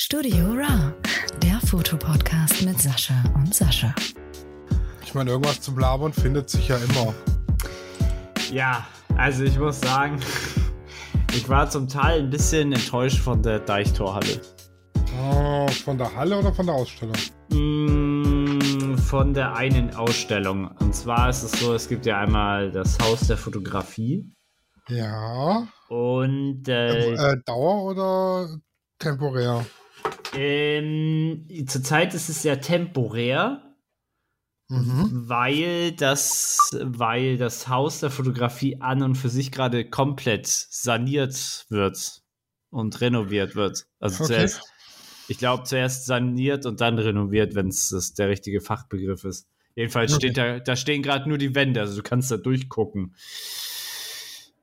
Studio Ra, der Fotopodcast mit Sascha und Sascha. Ich meine, irgendwas zum Labern findet sich ja immer. Ja, also ich muss sagen, ich war zum Teil ein bisschen enttäuscht von der Deichtorhalle. Oh, von der Halle oder von der Ausstellung? Mm, von der einen Ausstellung. Und zwar ist es so, es gibt ja einmal das Haus der Fotografie. Ja. Und äh, äh, Dauer oder temporär? Ähm, zurzeit ist es ja temporär, mhm. weil, das, weil das Haus der Fotografie an und für sich gerade komplett saniert wird und renoviert wird. Also okay. zuerst, ich glaube, zuerst saniert und dann renoviert, wenn es der richtige Fachbegriff ist. Jedenfalls okay. steht da, da stehen gerade nur die Wände, also du kannst da durchgucken.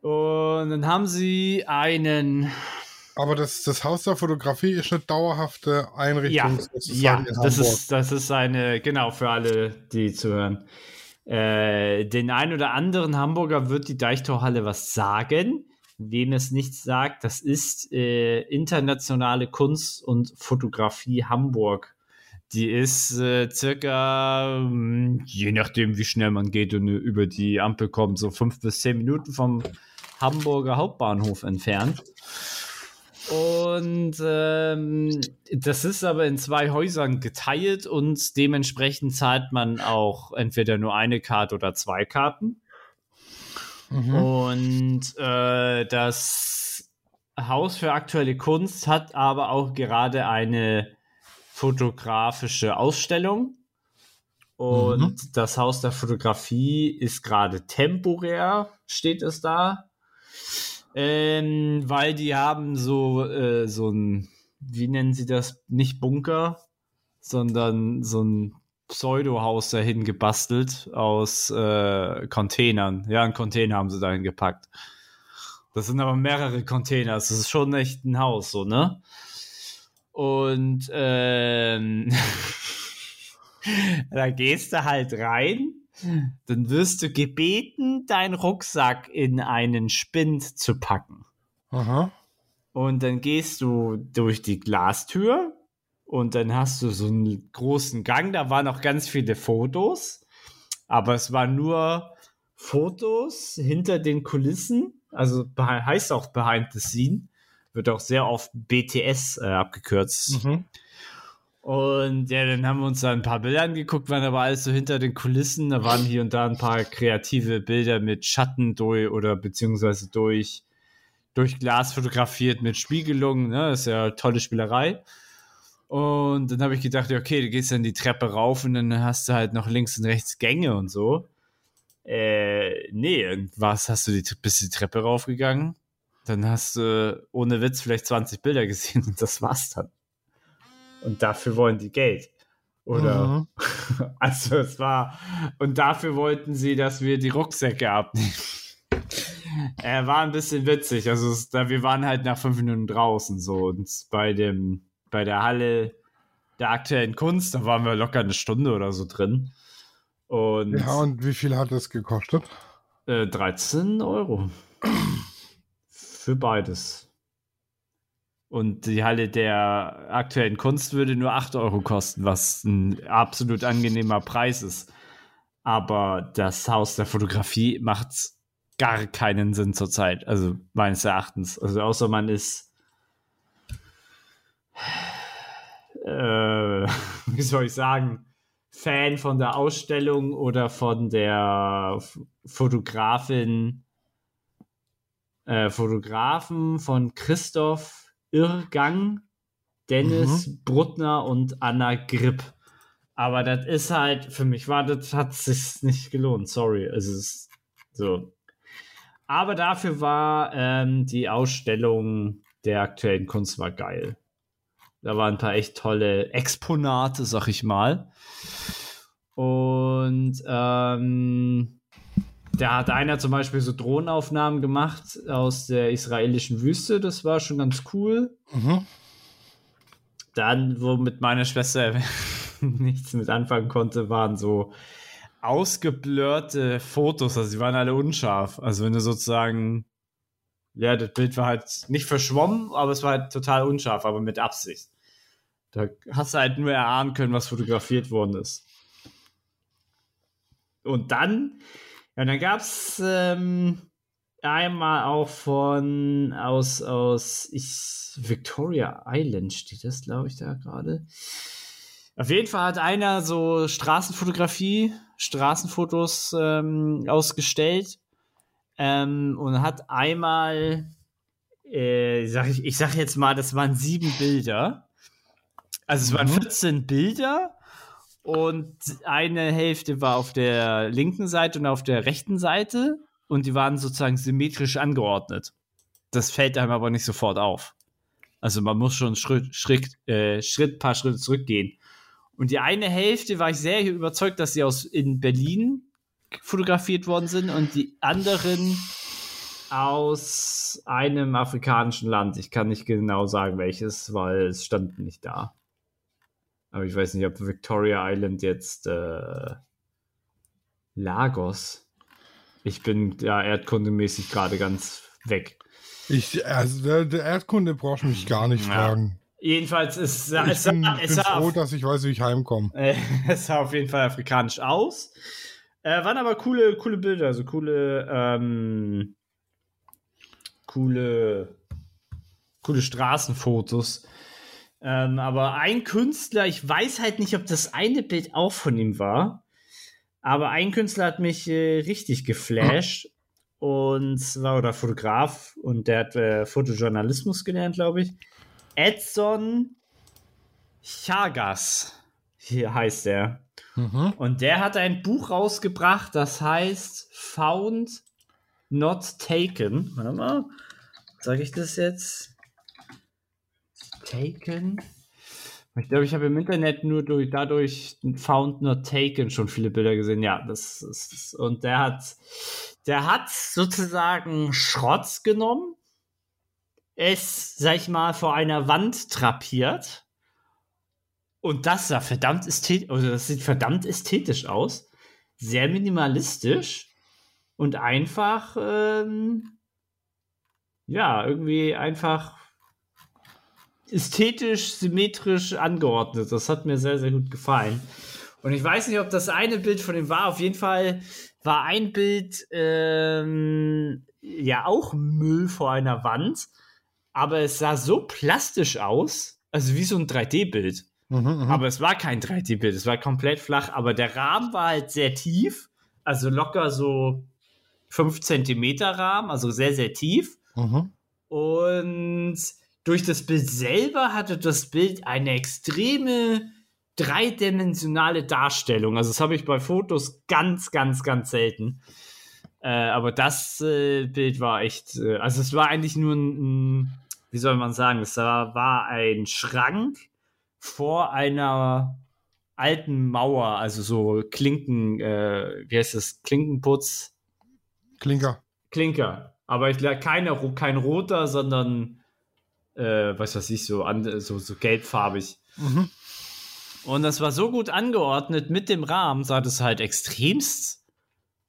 Und dann haben sie einen aber das, das Haus der Fotografie ist eine dauerhafte Einrichtung. Ja, ja das, ist, das ist eine, genau, für alle, die zuhören. Äh, den einen oder anderen Hamburger wird die Deichtorhalle was sagen. Wem es nichts sagt, das ist äh, internationale Kunst und Fotografie Hamburg. Die ist äh, circa, hm, je nachdem, wie schnell man geht und über die Ampel kommt, so fünf bis zehn Minuten vom Hamburger Hauptbahnhof entfernt. Und ähm, das ist aber in zwei Häusern geteilt und dementsprechend zahlt man auch entweder nur eine Karte oder zwei Karten. Mhm. Und äh, das Haus für aktuelle Kunst hat aber auch gerade eine fotografische Ausstellung. Und mhm. das Haus der Fotografie ist gerade temporär, steht es da. Ähm, weil die haben so, äh, so ein, wie nennen sie das? Nicht Bunker, sondern so ein Pseudo-Haus dahin gebastelt aus äh, Containern. Ja, ein Container haben sie dahin gepackt. Das sind aber mehrere Container. Das ist schon echt ein Haus, so, ne? Und ähm, da gehst du halt rein dann wirst du gebeten, deinen Rucksack in einen Spind zu packen. Aha. Und dann gehst du durch die Glastür und dann hast du so einen großen Gang. Da waren auch ganz viele Fotos, aber es waren nur Fotos hinter den Kulissen. Also heißt auch Behind the Scene. Wird auch sehr oft BTS äh, abgekürzt. Mhm. Und ja, dann haben wir uns da ein paar Bilder angeguckt, waren aber alles so hinter den Kulissen. Da waren hier und da ein paar kreative Bilder mit Schatten durch oder beziehungsweise durch, durch Glas fotografiert mit Spiegelung. Ne? Das ist ja tolle Spielerei. Und dann habe ich gedacht, okay, du gehst dann die Treppe rauf und dann hast du halt noch links und rechts Gänge und so. Äh, nee, was hast du die, bist die Treppe raufgegangen? Dann hast du ohne Witz vielleicht 20 Bilder gesehen und das war's dann und dafür wollen die Geld. Oder? Mhm. Also es war, und dafür wollten sie, dass wir die Rucksäcke abnehmen. Er war ein bisschen witzig. Also es, da, wir waren halt nach fünf Minuten draußen so und bei dem, bei der Halle der aktuellen Kunst, da waren wir locker eine Stunde oder so drin. Und, ja, und wie viel hat das gekostet? Äh, 13 Euro. Für beides. Und die Halle der aktuellen Kunst würde nur 8 Euro kosten, was ein absolut angenehmer Preis ist. Aber das Haus der Fotografie macht gar keinen Sinn zurzeit, also meines Erachtens. Also außer man ist, äh, wie soll ich sagen, Fan von der Ausstellung oder von der Fotografin, äh, Fotografen von Christoph Irrgang, Dennis mhm. Bruttner und Anna Gripp. Aber das ist halt, für mich war das, hat sich nicht gelohnt, sorry. Es ist so. Aber dafür war ähm, die Ausstellung der aktuellen Kunst war geil. Da waren ein paar echt tolle Exponate, sag ich mal. Und ähm, da hat einer zum Beispiel so Drohnenaufnahmen gemacht aus der israelischen Wüste. Das war schon ganz cool. Mhm. Dann, wo mit meiner Schwester nichts mit anfangen konnte, waren so ausgeblurrte Fotos. Also, sie waren alle unscharf. Also, wenn du sozusagen, ja, das Bild war halt nicht verschwommen, aber es war halt total unscharf, aber mit Absicht. Da hast du halt nur erahnen können, was fotografiert worden ist. Und dann, ja, dann gab es ähm, einmal auch von aus, aus ich, Victoria Island steht das, glaube ich, da gerade. Auf jeden Fall hat einer so Straßenfotografie, Straßenfotos ähm, ausgestellt ähm, und hat einmal, äh, sag ich, ich sag jetzt mal, das waren sieben Bilder. Also es waren 14 mhm. Bilder und eine Hälfte war auf der linken Seite und auf der rechten Seite und die waren sozusagen symmetrisch angeordnet. Das fällt einem aber nicht sofort auf. Also man muss schon Schritt, Schritt, äh, Schritt, paar Schritte zurückgehen. Und die eine Hälfte war ich sehr überzeugt, dass sie aus in Berlin fotografiert worden sind und die anderen aus einem afrikanischen Land. Ich kann nicht genau sagen, welches, weil es stand nicht da. Aber ich weiß nicht, ob Victoria Island jetzt äh, Lagos. Ich bin ja erdkundemäßig gerade ganz weg. Ich, also der, der Erdkunde braucht mich gar nicht ja. fragen. Jedenfalls ist ich es, bin, es bin froh, dass ich weiß, wie ich heimkomme. Äh, es sah auf jeden Fall afrikanisch aus. Äh, waren aber coole, coole Bilder, also coole, ähm, coole, coole Straßenfotos. Ähm, aber ein Künstler, ich weiß halt nicht, ob das eine Bild auch von ihm war, aber ein Künstler hat mich äh, richtig geflasht. Und zwar, oder Fotograf, und der hat äh, Fotojournalismus gelernt, glaube ich. Edson Chagas, hier heißt er. Mhm. Und der hat ein Buch rausgebracht, das heißt Found Not Taken. Warte mal, sage ich das jetzt? Taken. Ich glaube, ich habe im Internet nur durch, dadurch Found Not Taken schon viele Bilder gesehen. Ja, das ist, und der hat, der hat sozusagen Schrotz genommen, es, sag ich mal, vor einer Wand trapiert. Und das sah verdammt ästhetisch, also das sieht verdammt ästhetisch aus. Sehr minimalistisch und einfach, ähm, ja, irgendwie einfach ästhetisch, symmetrisch angeordnet. Das hat mir sehr, sehr gut gefallen. Und ich weiß nicht, ob das eine Bild von ihm war. Auf jeden Fall war ein Bild ähm, ja auch Müll vor einer Wand, aber es sah so plastisch aus, also wie so ein 3D-Bild. Mhm, mhm, aber es war kein 3D-Bild, es war komplett flach, aber der Rahmen war halt sehr tief, also locker so 5 cm Rahmen, also sehr, sehr tief. Mhm. Und durch das Bild selber hatte das Bild eine extreme dreidimensionale Darstellung. Also das habe ich bei Fotos ganz, ganz, ganz selten. Äh, aber das äh, Bild war echt, äh, also es war eigentlich nur ein, ein, wie soll man sagen, es war, war ein Schrank vor einer alten Mauer, also so Klinken, äh, wie heißt das, Klinkenputz? Klinker. Klinker. Aber ich glaube, keine, kein roter, sondern äh, was weiß ich, so, an, so, so gelbfarbig. Mhm. Und das war so gut angeordnet mit dem Rahmen, sah das halt extremst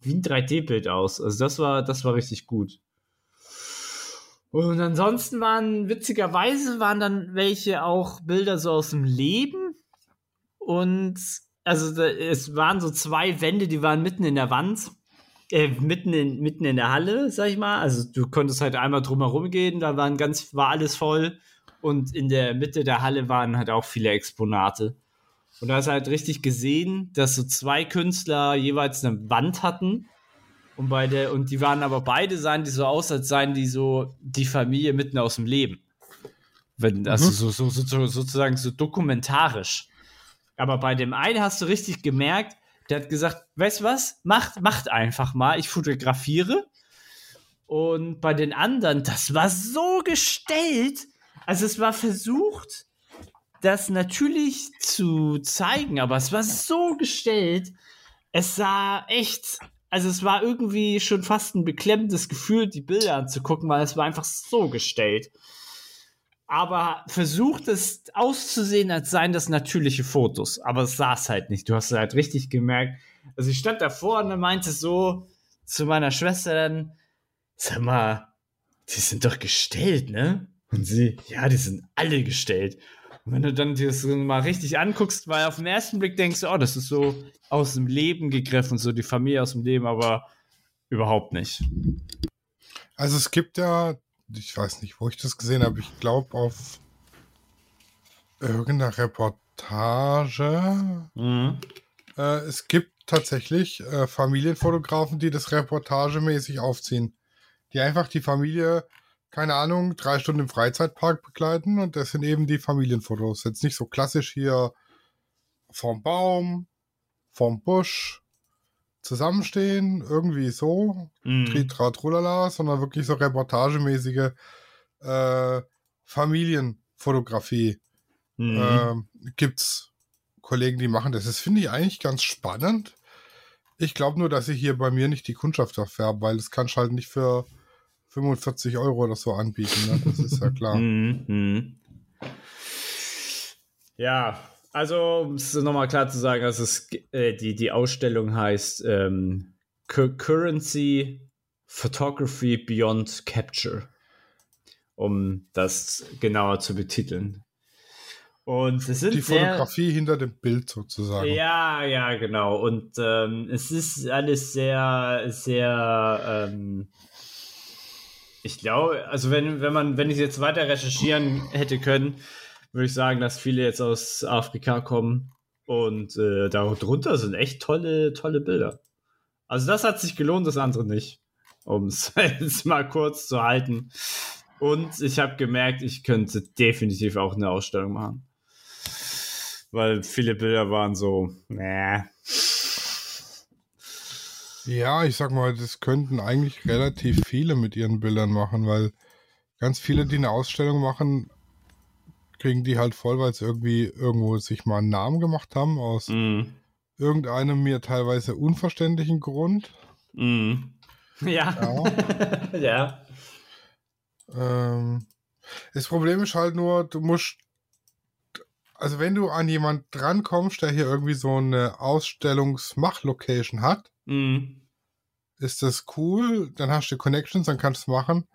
wie ein 3D-Bild aus. Also das war, das war richtig gut. Und ansonsten waren, witzigerweise, waren dann welche auch Bilder so aus dem Leben. Und also da, es waren so zwei Wände, die waren mitten in der Wand äh, mitten, in, mitten in der Halle, sag ich mal. Also du konntest halt einmal drumherum gehen, da waren ganz, war alles voll. Und in der Mitte der Halle waren halt auch viele Exponate. Und da hast du halt richtig gesehen, dass so zwei Künstler jeweils eine Wand hatten. Und, beide, und die waren aber beide, sahen die so aus, als seien die so die Familie mitten aus dem Leben. Wenn, also mhm. so, so, so, sozusagen so dokumentarisch. Aber bei dem einen hast du richtig gemerkt, der hat gesagt, weißt du was? Macht, macht einfach mal, ich fotografiere. Und bei den anderen, das war so gestellt. Also es war versucht, das natürlich zu zeigen, aber es war so gestellt. Es sah echt, also es war irgendwie schon fast ein beklemmendes Gefühl, die Bilder anzugucken, weil es war einfach so gestellt aber versucht es auszusehen, als seien das natürliche Fotos. Aber es saß halt nicht. Du hast halt richtig gemerkt. Also ich stand davor und meinte so zu meiner Schwester dann, sag mal, die sind doch gestellt, ne? Und sie, ja, die sind alle gestellt. wenn du dann das mal richtig anguckst, weil auf den ersten Blick denkst du, oh, das ist so aus dem Leben gegriffen, so die Familie aus dem Leben, aber überhaupt nicht. Also es gibt ja, ich weiß nicht, wo ich das gesehen habe, ich glaube auf irgendeiner Reportage. Mhm. Äh, es gibt tatsächlich äh, Familienfotografen, die das reportagemäßig aufziehen. Die einfach die Familie, keine Ahnung, drei Stunden im Freizeitpark begleiten und das sind eben die Familienfotos. Jetzt nicht so klassisch hier vom Baum, vom Busch, zusammenstehen, irgendwie so, Mhm. Tritra Trulala, sondern wirklich so reportagemäßige äh, Familienfotografie. Mhm. Ähm, gibt's Kollegen, die machen das. Das finde ich eigentlich ganz spannend. Ich glaube nur, dass ich hier bei mir nicht die Kundschaft erfärbe, weil das kannst du halt nicht für 45 Euro oder so anbieten. Ne? Das ist ja klar. Mhm, mhm. Ja, also um es nochmal klar zu sagen, also es, äh, die, die Ausstellung heißt ähm, Cu- Currency Photography Beyond Capture, um das genauer zu betiteln. Und es sind Die sehr, Fotografie hinter dem Bild sozusagen. ja, ja, genau. Und ähm, es ist alles sehr, sehr, ähm, ich glaube, also wenn, wenn man, wenn ich jetzt weiter recherchieren hätte können, würde ich sagen, dass viele jetzt aus Afrika kommen und äh, darunter sind echt tolle, tolle Bilder. Also das hat sich gelohnt, das andere nicht, um es jetzt mal kurz zu halten. Und ich habe gemerkt, ich könnte definitiv auch eine Ausstellung machen. Weil viele Bilder waren so, nee. Ja, ich sag mal, das könnten eigentlich relativ viele mit ihren Bildern machen, weil ganz viele, die eine Ausstellung machen, kriegen die halt voll, weil sie irgendwie irgendwo sich mal einen Namen gemacht haben, aus Mm, irgendeinem mir teilweise unverständlichen Grund. mm. Ja. Ja. ja. Ähm, das Problem ist halt nur, du musst, also wenn du an jemand drankommst, der hier irgendwie so eine Ausstellungsmach-Location hat, Mm. ist das cool, dann hast du Connections, dann kannst du es machen.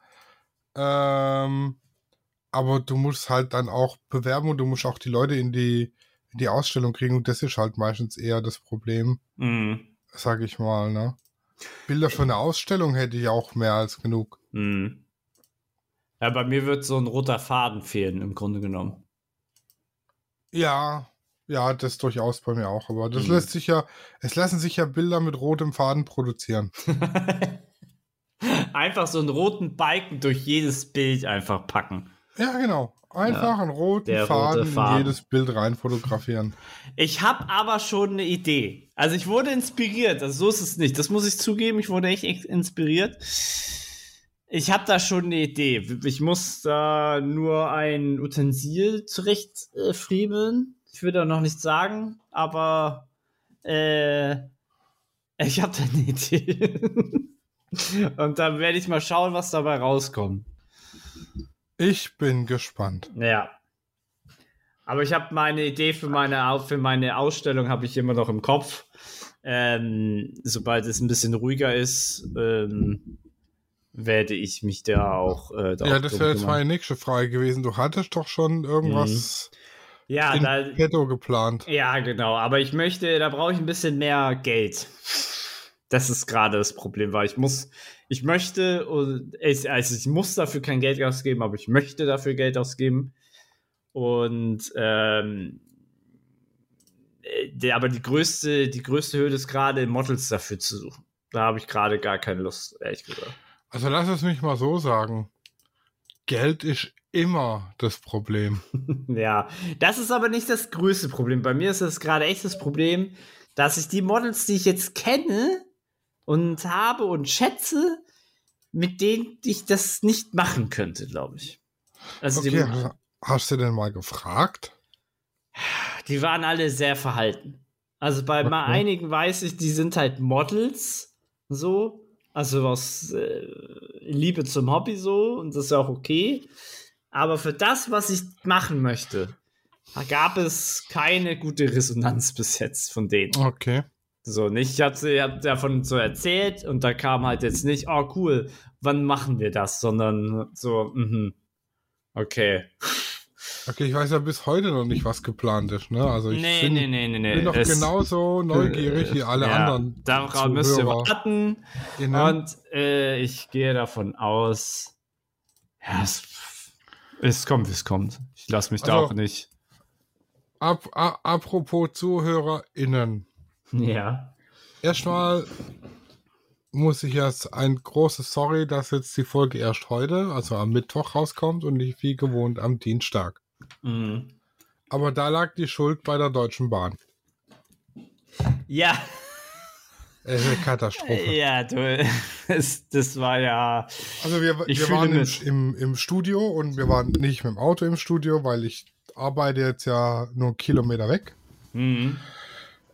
Ähm, aber du musst halt dann auch bewerben und du musst auch die Leute in die, in die Ausstellung kriegen und das ist halt meistens eher das Problem, Mm. sag ich mal, ne? Bilder für eine Ausstellung hätte ich auch mehr als genug. Mm. Ja, bei mir wird so ein roter Faden fehlen, im Grunde genommen. Ja, ja, das durchaus bei mir auch, aber das Mhm. lässt sich ja, es lassen sich ja Bilder mit rotem Faden produzieren. einfach so einen roten Balken durch jedes Bild einfach packen. Ja, genau. Einfach einen roten der rote Faden, Faden. in jedes Bild rein fotografieren. Ich habe aber schon eine Idee. Also ich wurde inspiriert. Also so ist es nicht. Das muss ich zugeben. Ich wurde echt inspiriert. Ich habe da schon eine Idee. Ich muss da nur ein Utensil zurecht äh, friemeln. Ich will da noch nichts sagen, aber äh, ich habe da eine Idee. Und dann werde ich mal schauen, was dabei rauskommt. Ich bin gespannt. Ja. Aber ich habe meine Idee für meine, für meine Ausstellung habe ich immer noch im Kopf. Ähm, sobald es ein bisschen ruhiger ist, ähm, werde ich mich da auch. Äh, da Ja, auch das wäre jetzt meine nächste Frage gewesen. Du hattest doch schon irgendwas Ja, in da, petto geplant. ja, genau. Aber ich möchte, da brauche ich ein bisschen mehr Geld. Das ist gerade das Problem, weil ich muss, ich möchte, also ich muss dafür kein Geld ausgeben, aber ich möchte dafür Geld ausgeben. Und ähm, äh, der, aber die größte, die größte Hürde ist gerade Models dafür zu suchen. Da habe ich gerade gar keine Lust, ehrlich gesagt. Also lass es mich mal so sagen. Geld ist immer das Problem. Ja, das ist aber nicht das größte Problem. Bei mir ist das gerade echt das Problem, dass ich die Models, die ich jetzt kenne und habe und schätze, mit denen ich das nicht machen könnte, glaube ich. Also Okay, hast- hast du denn mal gefragt? die, waren alle sehr verhalten. Also bei mal Okay. einigen weiß ich, die sind halt Models, so, also aus äh, Liebe zum Hobby so und das ist ja auch okay. Aber für das, was ich machen möchte, gab es keine gute Resonanz bis jetzt von denen. Okay. So, nicht, ich hatte, hab davon so erzählt und da kam halt jetzt nicht, oh cool, wann machen wir das, sondern so, mhm, okay. Okay, ich weiß ja bis heute noch nicht, was geplant ist, ne? Also ich nee, bin, nee, nee, nee, bin noch Es- genauso neugierig wie alle ja, anderen. Darauf müsst ihr warten. Innen. Und äh, ich gehe davon aus, ja, es, es kommt, wie es kommt. Ich lasse mich da Also- auch nicht. Ap apropos ZuhörerInnen. Ja. Erstmal muss ich jetzt ein großes Sorry, dass jetzt die Folge erst heute, also am Mittwoch rauskommt und nicht wie gewohnt am Dienstag. Mhm. Aber da lag die Schuld bei der Deutschen Bahn. Ja, Es ist eine Katastrophe. ja, du, das, das war ja. Also wir, wir waren im, im, im Studio und wir waren nicht mit dem Auto im Studio, weil ich arbeite jetzt ja nur einen Kilometer weg. Mhm.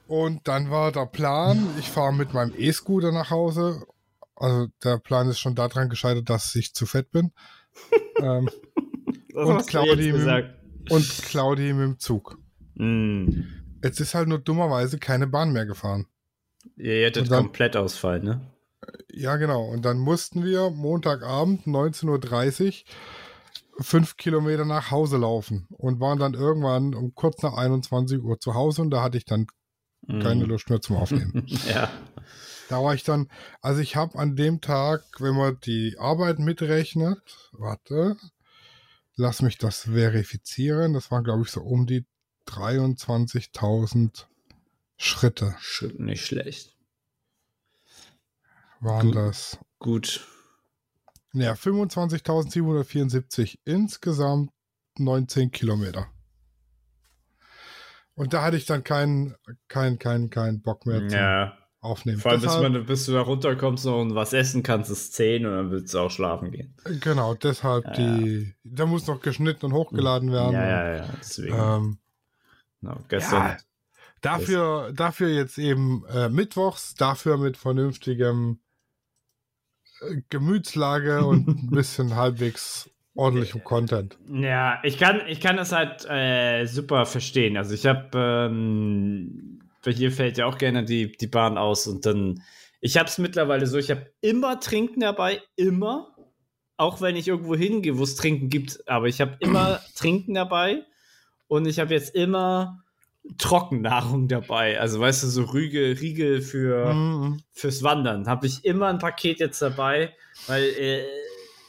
Und dann war der Plan, ich fahre mit meinem E-Scooter nach Hause. Also der Plan ist schon daran gescheitert, dass ich zu fett bin. ähm, Und Claudi mit- und Claudi mit dem Zug. Mhm. Jetzt ist halt nur dummerweise keine Bahn mehr gefahren. Ihr hättet dann- komplett ausfallen, ne? Ja, genau. Und dann mussten wir Montagabend 19.30 Uhr fünf Kilometer nach Hause laufen und waren dann irgendwann um kurz nach 21 Uhr zu Hause und da hatte ich dann keine Mhm. Lust mehr zum Aufnehmen. Ja. Da war ich dann, also ich habe an dem Tag, wenn man die Arbeit mitrechnet, warte, lass mich das verifizieren, das waren glaube ich so um die 23.000 Schritte Sch- Nicht schlecht. waren Gut. das. Gut. Ja, 25.774 insgesamt 19 Kilometer. Und da hatte ich dann keinen kein, kein, kein Bock mehr Ja. Aufnehmen. Vor allem, bis, deshalb, man, bis du da runterkommst und was essen kannst, ist 10 und dann willst du auch schlafen gehen. genau, deshalb Ja, die, da muss noch geschnitten und hochgeladen werden. Ja, ja, ja. Deswegen. Ähm, Genau, gestern. ja, dafür, dafür jetzt eben äh, mittwochs, dafür mit vernünftigem äh, Gemütslage und ein bisschen halbwegs ordentlichem Content. Ja, ich kann, ich kann das halt äh, super verstehen. Also ich habe, ähm, bei hier fällt ja auch gerne die, die Bahn aus und dann, ich habe es mittlerweile so, ich habe immer Trinken dabei, immer. Auch wenn ich irgendwo hingehe, wo es Trinken gibt, aber ich habe immer Trinken dabei und ich habe jetzt immer Trockennahrung dabei. Also weißt du, so Riegel, Riegel für, Mhm. fürs Wandern habe ich immer ein Paket jetzt dabei, weil äh,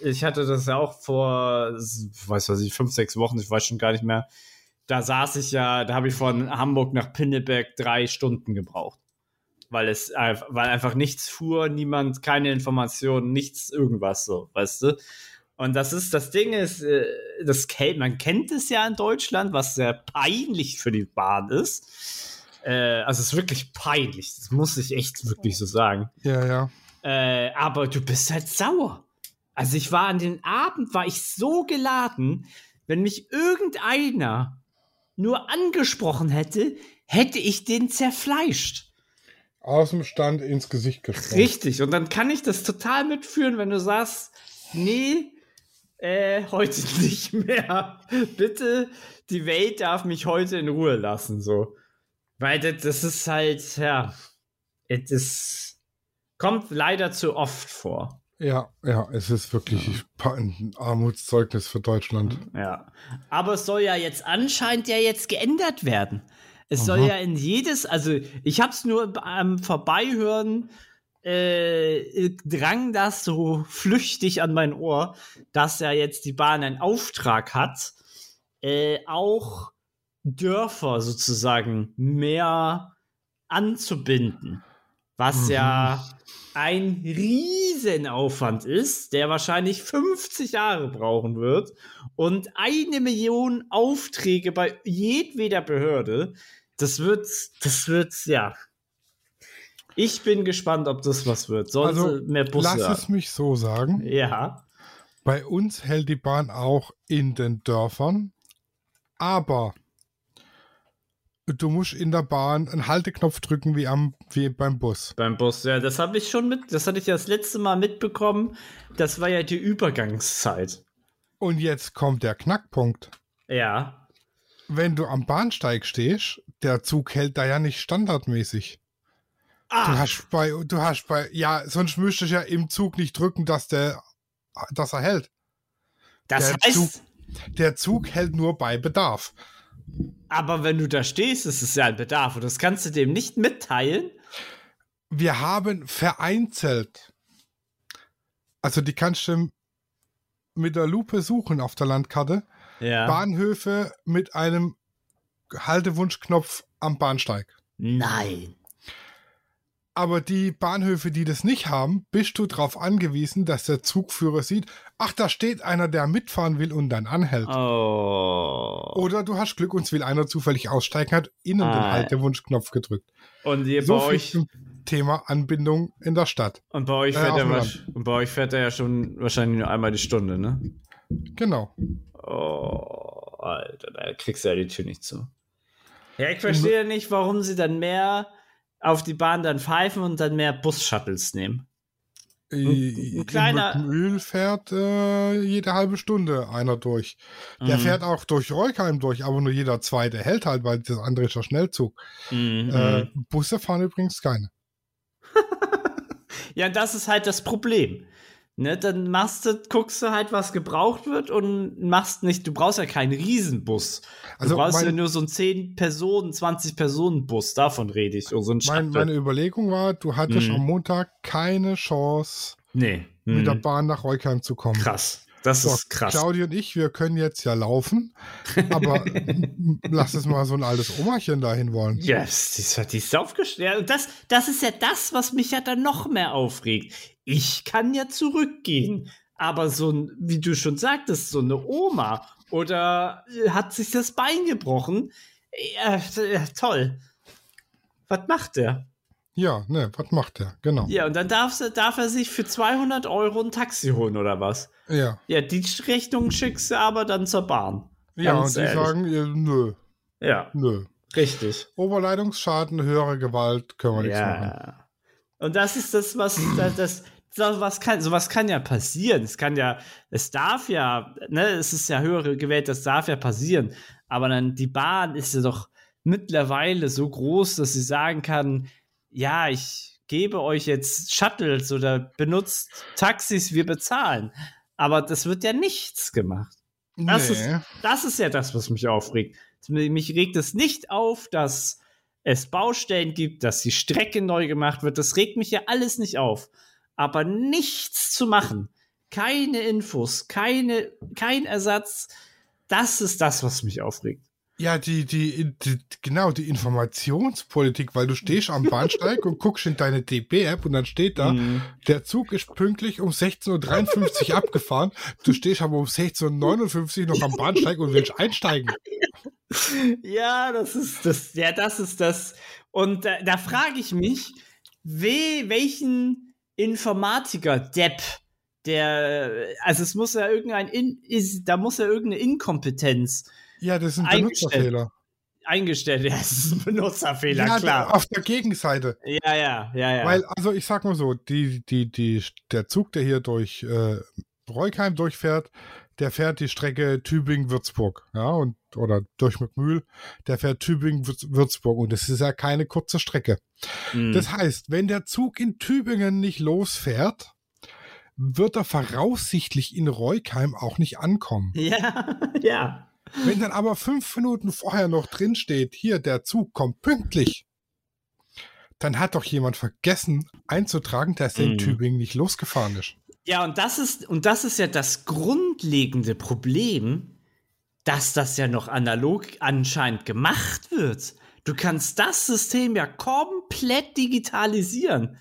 ich hatte das ja auch vor, weiß was ich, fünf, sechs Wochen, ich weiß schon gar nicht mehr. Da saß ich ja, da habe ich von Hamburg nach Pinneberg drei Stunden gebraucht. Weil es weil einfach nichts fuhr, niemand, keine Informationen, nichts, irgendwas so, weißt du? Und das ist, das Ding ist, äh, das kennt, man kennt es ja in Deutschland, was sehr peinlich für die Bahn ist. Äh, also es ist wirklich peinlich, das muss ich echt wirklich so sagen. Ja, ja. Äh, aber du bist halt sauer. Also ich war an den Abend, war ich so geladen, wenn mich irgendeiner nur angesprochen hätte, hätte ich den zerfleischt. Aus dem Stand ins Gesicht gesprochen. Richtig. Und dann kann ich das total mitführen, wenn du sagst, nee, äh, heute nicht mehr. Bitte, die Welt darf mich heute in Ruhe lassen, so. Weil das, das ist halt, ja, es kommt leider zu oft vor. Ja, ja, es ist wirklich ein Armutszeugnis für Deutschland. Ja. Aber es soll ja jetzt anscheinend ja jetzt geändert werden. Es soll Aha. ja in jedes, also ich hab's nur am Vorbeihören äh, drang das so flüchtig an mein Ohr, dass ja jetzt die Bahn einen Auftrag hat, äh, auch Dörfer sozusagen mehr anzubinden. Was Mhm. ja ein Riesenaufwand ist, der wahrscheinlich 50 Jahre brauchen wird und eine Million Aufträge bei jedweder Behörde. Das wird, das wird, ja. Ich bin gespannt, ob das was wird. Sollen Also, mehr Busse Lass haben? es mich so sagen. Ja. Bei uns hält die Bahn auch in den Dörfern, aber du musst in der Bahn einen Halteknopf drücken wie, am, wie beim Bus. Beim Bus, ja, das habe ich schon mit, das hatte ich ja das letzte Mal mitbekommen. Das war ja die Übergangszeit. Und jetzt kommt der Knackpunkt. Ja. Wenn du am Bahnsteig stehst, der Zug hält da ja nicht standardmäßig. Du Ah, hast bei, du hast bei, ja, sonst müsstest du ja im Zug nicht drücken, dass der, dass er hält. das der heißt, Zug- Der Zug hält nur bei Bedarf. Aber wenn du da stehst, ist es ja ein Bedarf und das kannst du dem nicht mitteilen. Wir haben vereinzelt, also die kannst du mit der Lupe suchen auf der Landkarte, Ja. Bahnhöfe mit einem Haltewunschknopf am Bahnsteig. Nein. Aber die Bahnhöfe, die das nicht haben, bist du darauf angewiesen, dass der Zugführer sieht, ach, da steht einer, der mitfahren will und dann anhält. Oh. Oder du hast Glück und es will einer zufällig aussteigen, hat innen den Ah. Haltewunschknopf gedrückt. Und ihr So bei euch zum Thema Anbindung in der Stadt. und bei euch Äh, fährt er und bei euch fährt er ja schon wahrscheinlich nur einmal die Stunde, ne? Genau. Oh, Alter, da kriegst du ja die Tür nicht zu. Ja, ich verstehe nicht, warum sie dann mehr auf die Bahn dann pfeifen und dann mehr Bus-Shuttles nehmen. Ein kleiner- In Mückenöl fährt äh, jede halbe Stunde einer durch. Der Mhm. fährt auch durch Reukheim durch, aber nur jeder zweite hält halt, weil das andere ist der Schnellzug. Mhm. Äh, Busse fahren übrigens keine. Ja, das ist halt das Problem. Ne, dann machst du, guckst du halt, was gebraucht wird und machst nicht, du brauchst ja keinen Riesenbus. Du Also brauchst mein- ja nur so einen 10 Personen, 20 Personen Bus, davon rede ich. So ein Mein, meine Überlegung war, du hattest Mhm. am Montag keine Chance, nee. mit der Mhm. Bahn nach Reukheim zu kommen. Krass. Das So, ist krass. Claudia und ich, wir können jetzt ja laufen, aber lass es mal so ein altes Omachen dahin wollen. Ja, yes, die ist, die ist aufgestellt. Und das, das ist ja das, was mich ja dann noch mehr aufregt. Ich kann ja zurückgehen. Aber so ein, wie du schon sagtest, so eine Oma oder äh, hat sich das Bein gebrochen. Ja, ja, toll. Was macht der? Ja, ne, was macht der? Genau. Ja, und dann darf, darf er sich für 200 Euro ein Taxi holen oder was? Ja, Ja, die Rechnung schickst du aber dann zur Bahn. ja und Ganz die ehrlich. sagen, ja, nö, Ja, nö. richtig. Oberleitungsschaden, höhere Gewalt, können wir nichts machen. Ja. Und das ist das, was das sowas kann, sowas kann ja passieren. Es kann ja, es darf ja, ne, es ist ja höhere Gewalt, das darf ja passieren. Aber dann die Bahn ist ja doch mittlerweile so groß, dass sie sagen kann, ja, ich gebe euch jetzt Shuttles oder benutzt Taxis, wir bezahlen. Aber das wird ja nichts gemacht. Das, ist, Nee. das ist ja das, was mich aufregt. Mich regt es nicht auf, dass es Baustellen gibt, dass die Strecke neu gemacht wird. Das regt mich ja alles nicht auf. Aber nichts zu machen, keine Infos, keine, kein Ersatz, das ist das, was mich aufregt. Ja, die, die, die, genau, die Informationspolitik, weil du stehst am Bahnsteig und guckst in deine DB-App und dann steht da, Mhm. der Zug ist pünktlich um 16.53 Uhr abgefahren. Du stehst aber um 16.59 Uhr noch am Bahnsteig und willst einsteigen. Ja, das ist das, ja, das ist das. Und da, da frage ich mich, we, welchen Informatiker, Depp, der, also es muss ja irgendein, In, ist, da muss ja irgendeine Inkompetenz Ja, das sind Eingestellt. Benutzerfehler. eingestellt werden. Das ist ein Benutzerfehler, Ja, klar. auf der Gegenseite. Ja, ja, ja, ja. Weil, also ich sag mal so, die, die, die, der Zug, der hier durch äh, Reukheim durchfährt, der fährt die Strecke Tübingen-Würzburg, ja, und oder durch Mückmühl, der fährt Tübingen-Würzburg und das ist ja keine kurze Strecke. Mhm. Das heißt, wenn der Zug in Tübingen nicht losfährt, wird er voraussichtlich in Reukheim auch nicht ankommen. ja, ja. Wenn dann aber fünf Minuten vorher noch drin steht, hier, der Zug kommt pünktlich, dann hat doch jemand vergessen einzutragen, dass er in Mhm. Tübingen nicht losgefahren ist. Ja, und das ist, und das ist ja das grundlegende Problem, dass das ja noch analog anscheinend gemacht wird. Du kannst das System ja komplett digitalisieren.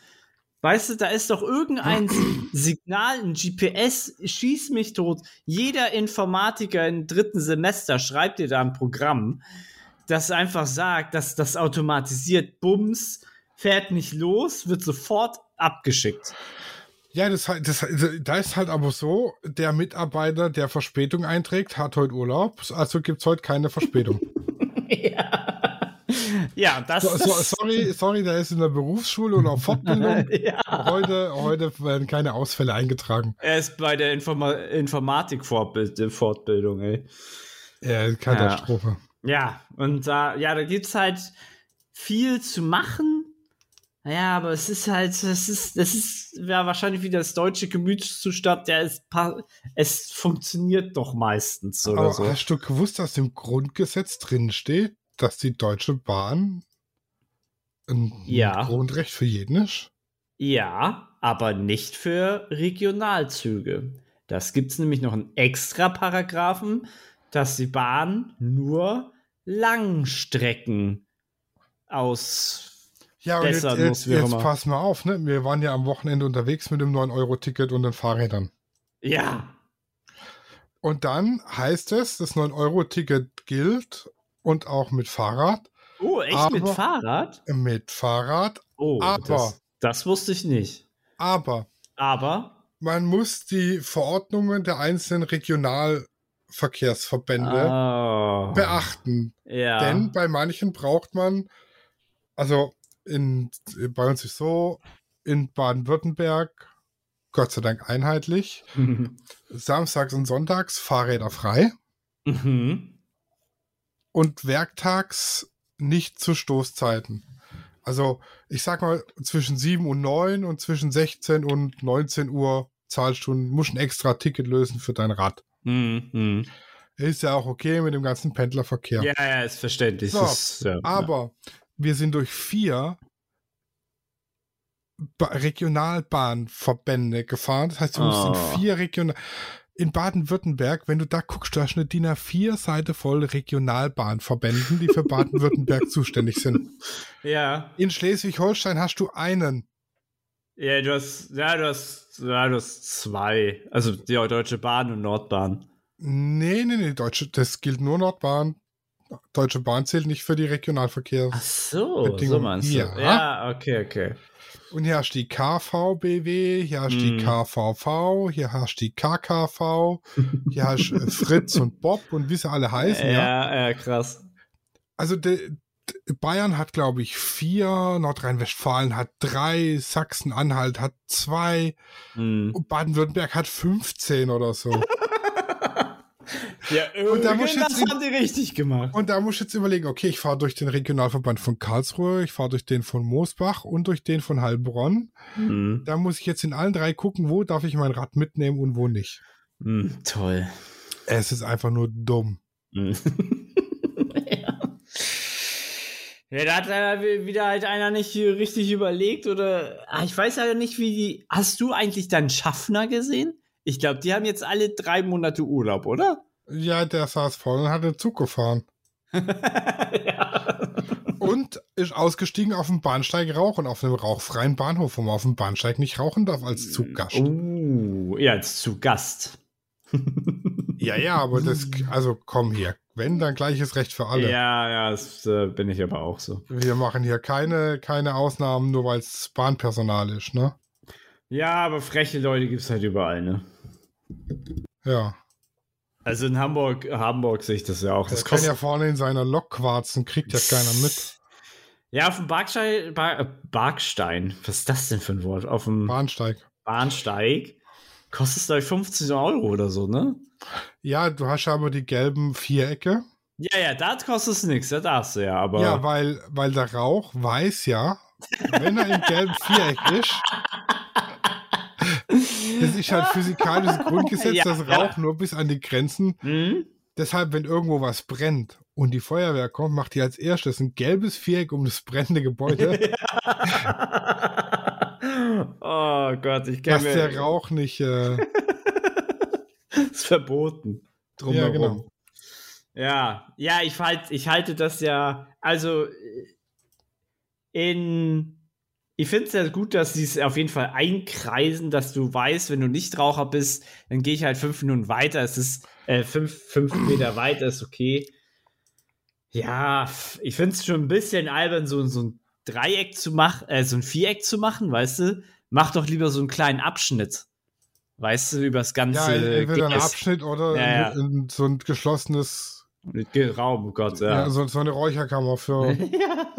Weißt du, da ist doch irgendein Signal, ein GPS, schieß mich tot. Jeder Informatiker im dritten Semester schreibt dir da ein Programm, das einfach sagt, dass das automatisiert, Bums, fährt nicht los, wird sofort abgeschickt. Ja, das, halt- das, da ist halt aber so, der Mitarbeiter, der Verspätung einträgt, hat heute Urlaub, also gibt es heute keine Verspätung. ja. ja, das so, so, sorry, sorry, der ist in der Berufsschule und auf Fortbildung. ja. Heute, heute werden keine Ausfälle eingetragen. Er ist bei der Informa Informatik-Fortbildung, ey. Ja, Katastrophe. Ja, und da, ja, da gibt's halt viel zu machen. Ja, aber es ist halt, es ist, es ist ja wahrscheinlich wie das deutsche Gemütszustand, der ist, es funktioniert doch meistens oder Aber so. hast du gewusst, dass im Grundgesetz drin steht, dass die Deutsche Bahn ein Ja. Grundrecht für jeden ist? Ja, aber nicht für Regionalzüge. Das gibt es nämlich noch einen extra Paragraphen, dass die Bahn nur Langstrecken aus. Ja, und jetzt, jetzt, jetzt pass mal auf, ne? Wir waren ja am Wochenende unterwegs mit dem 9-Euro-Ticket und den Fahrrädern. Ja. Und dann heißt es, das 9-Euro-Ticket gilt und auch mit Fahrrad. Oh, echt mit Fahrrad? Mit Fahrrad, Oh, Aber- das, das wusste ich nicht. aber Aber. man muss die Verordnungen der einzelnen Regionalverkehrsverbände Oh, beachten. ja. Denn bei manchen braucht man, also in, bei uns ist so, in Baden-Württemberg, Gott sei Dank einheitlich, samstags und sonntags Fahrräder frei mhm. und werktags nicht zu Stoßzeiten. Also ich sag mal, zwischen 7 und 9 und zwischen 16 und 19 Uhr Zahlstunden musst du ein extra Ticket lösen für dein Rad. Mhm. Ist ja auch okay mit dem ganzen Pendlerverkehr. Ja, ja, ist verständlich. So, ist, ja, Aber wir sind durch vier ba Regionalbahnverbände gefahren. Das heißt, du musst Oh. in vier Regional... In Baden-Württemberg, wenn du da guckst, du hast eine DIN A4-Seite voll Regionalbahnverbänden, die für Baden-Württemberg zuständig sind. ja. In Schleswig-Holstein hast du einen. Ja, du hast, ja, du hast, ja, du hast zwei. Also die Deutsche Bahn und Nordbahn. Nee, nee, nee, Deutsche, das gilt nur Nordbahn. Deutsche Bahn zählt nicht für die Regionalverkehrs. Ach so, so meinst du. Ja. Ja, okay, okay. Und hier hast du die KVBW, hier hast du die Mm. KVV, hier hast du die KKV, hier hast du äh, Fritz und Bob und wie sie alle heißen, ja. Ja, ja, krass. Also de, de, Bayern hat, glaube ich, vier, Nordrhein-Westfalen hat drei, Sachsen-Anhalt hat zwei, und Baden-Württemberg hat 15 oder so. Ja, Und da muss irgendwas jetzt in- haben die richtig gemacht. Und da muss ich jetzt überlegen, okay, ich fahre durch den Regionalverband von Karlsruhe, ich fahre durch den von Moosbach und durch den von Heilbronn. Hm. Da muss ich jetzt in allen drei gucken, wo darf ich mein Rad mitnehmen und wo nicht. Hm, toll. Es ist einfach nur dumm. Hm. ja. Ja, da hat leider wieder halt einer nicht richtig überlegt oder ah, ich weiß ja nicht, wie die. Hast du eigentlich dann Schaffner gesehen? Ich glaube, die haben jetzt alle drei Monate Urlaub, oder? Ja, der saß vorne und hat den Zug gefahren. ja. Und ist ausgestiegen auf dem Bahnsteig rauchen, auf einem rauchfreien Bahnhof, wo man auf dem Bahnsteig nicht rauchen darf als Zuggast. Uh, ja, als zu Gast. Ja, ja, aber das, also komm hier. Wenn, dann gleiches Recht für alle. Ja, ja, das äh, bin ich aber auch so. Wir machen hier keine, keine Ausnahmen, nur weil es Bahnpersonal ist, ne? Ja, aber freche Leute gibt es halt überall, ne? Ja. Also in Hamburg, Hamburg sehe ich das ja auch. Das Das kann ja vorne in seiner Lok quarzen, kriegt ja keiner mit. Ja, auf dem Barkstein, Bar, äh, Barkstein. Was ist das denn für ein Wort? Auf dem Bahnsteig. Bahnsteig kostet es, glaube ich, 15 Euro oder so, ne? Ja, du hast aber die gelben Vierecke. Ja, ja, da kostet es nichts, da darfst du ja, aber. Ja, weil, weil der Rauch weiß ja, wenn er im gelben Viereck ist, das ist halt physikalisches Grundgesetz, Ja, dass ja. Rauch nur bis an die Grenzen. Hm? Deshalb, wenn irgendwo was brennt und die Feuerwehr kommt, macht die als erstes ein gelbes Viereck um das brennende Gebäude, oh Gott, ich kenne dass der Rauch nicht. Äh, ist verboten. ja, genau. Ja, ja, ich, halt, ich halte das ja, also äh, in, ich finde es ja gut, dass sie es auf jeden Fall einkreisen, dass du weißt, wenn du nicht Raucher bist, dann gehe ich halt fünf Minuten weiter, es ist äh, fünf, fünf Meter weiter, ist okay. Ja, ich finde es schon ein bisschen albern, so, so ein Dreieck zu machen, äh, so ein Viereck zu machen, weißt du? Mach doch lieber so einen kleinen Abschnitt. Weißt du, übers ganze Ja, entweder ein. Abschnitt oder Ja, in, in so ein geschlossenes, Ge- Raum, oh Gott, ja. ja. so, so eine Räucherkammer für ja.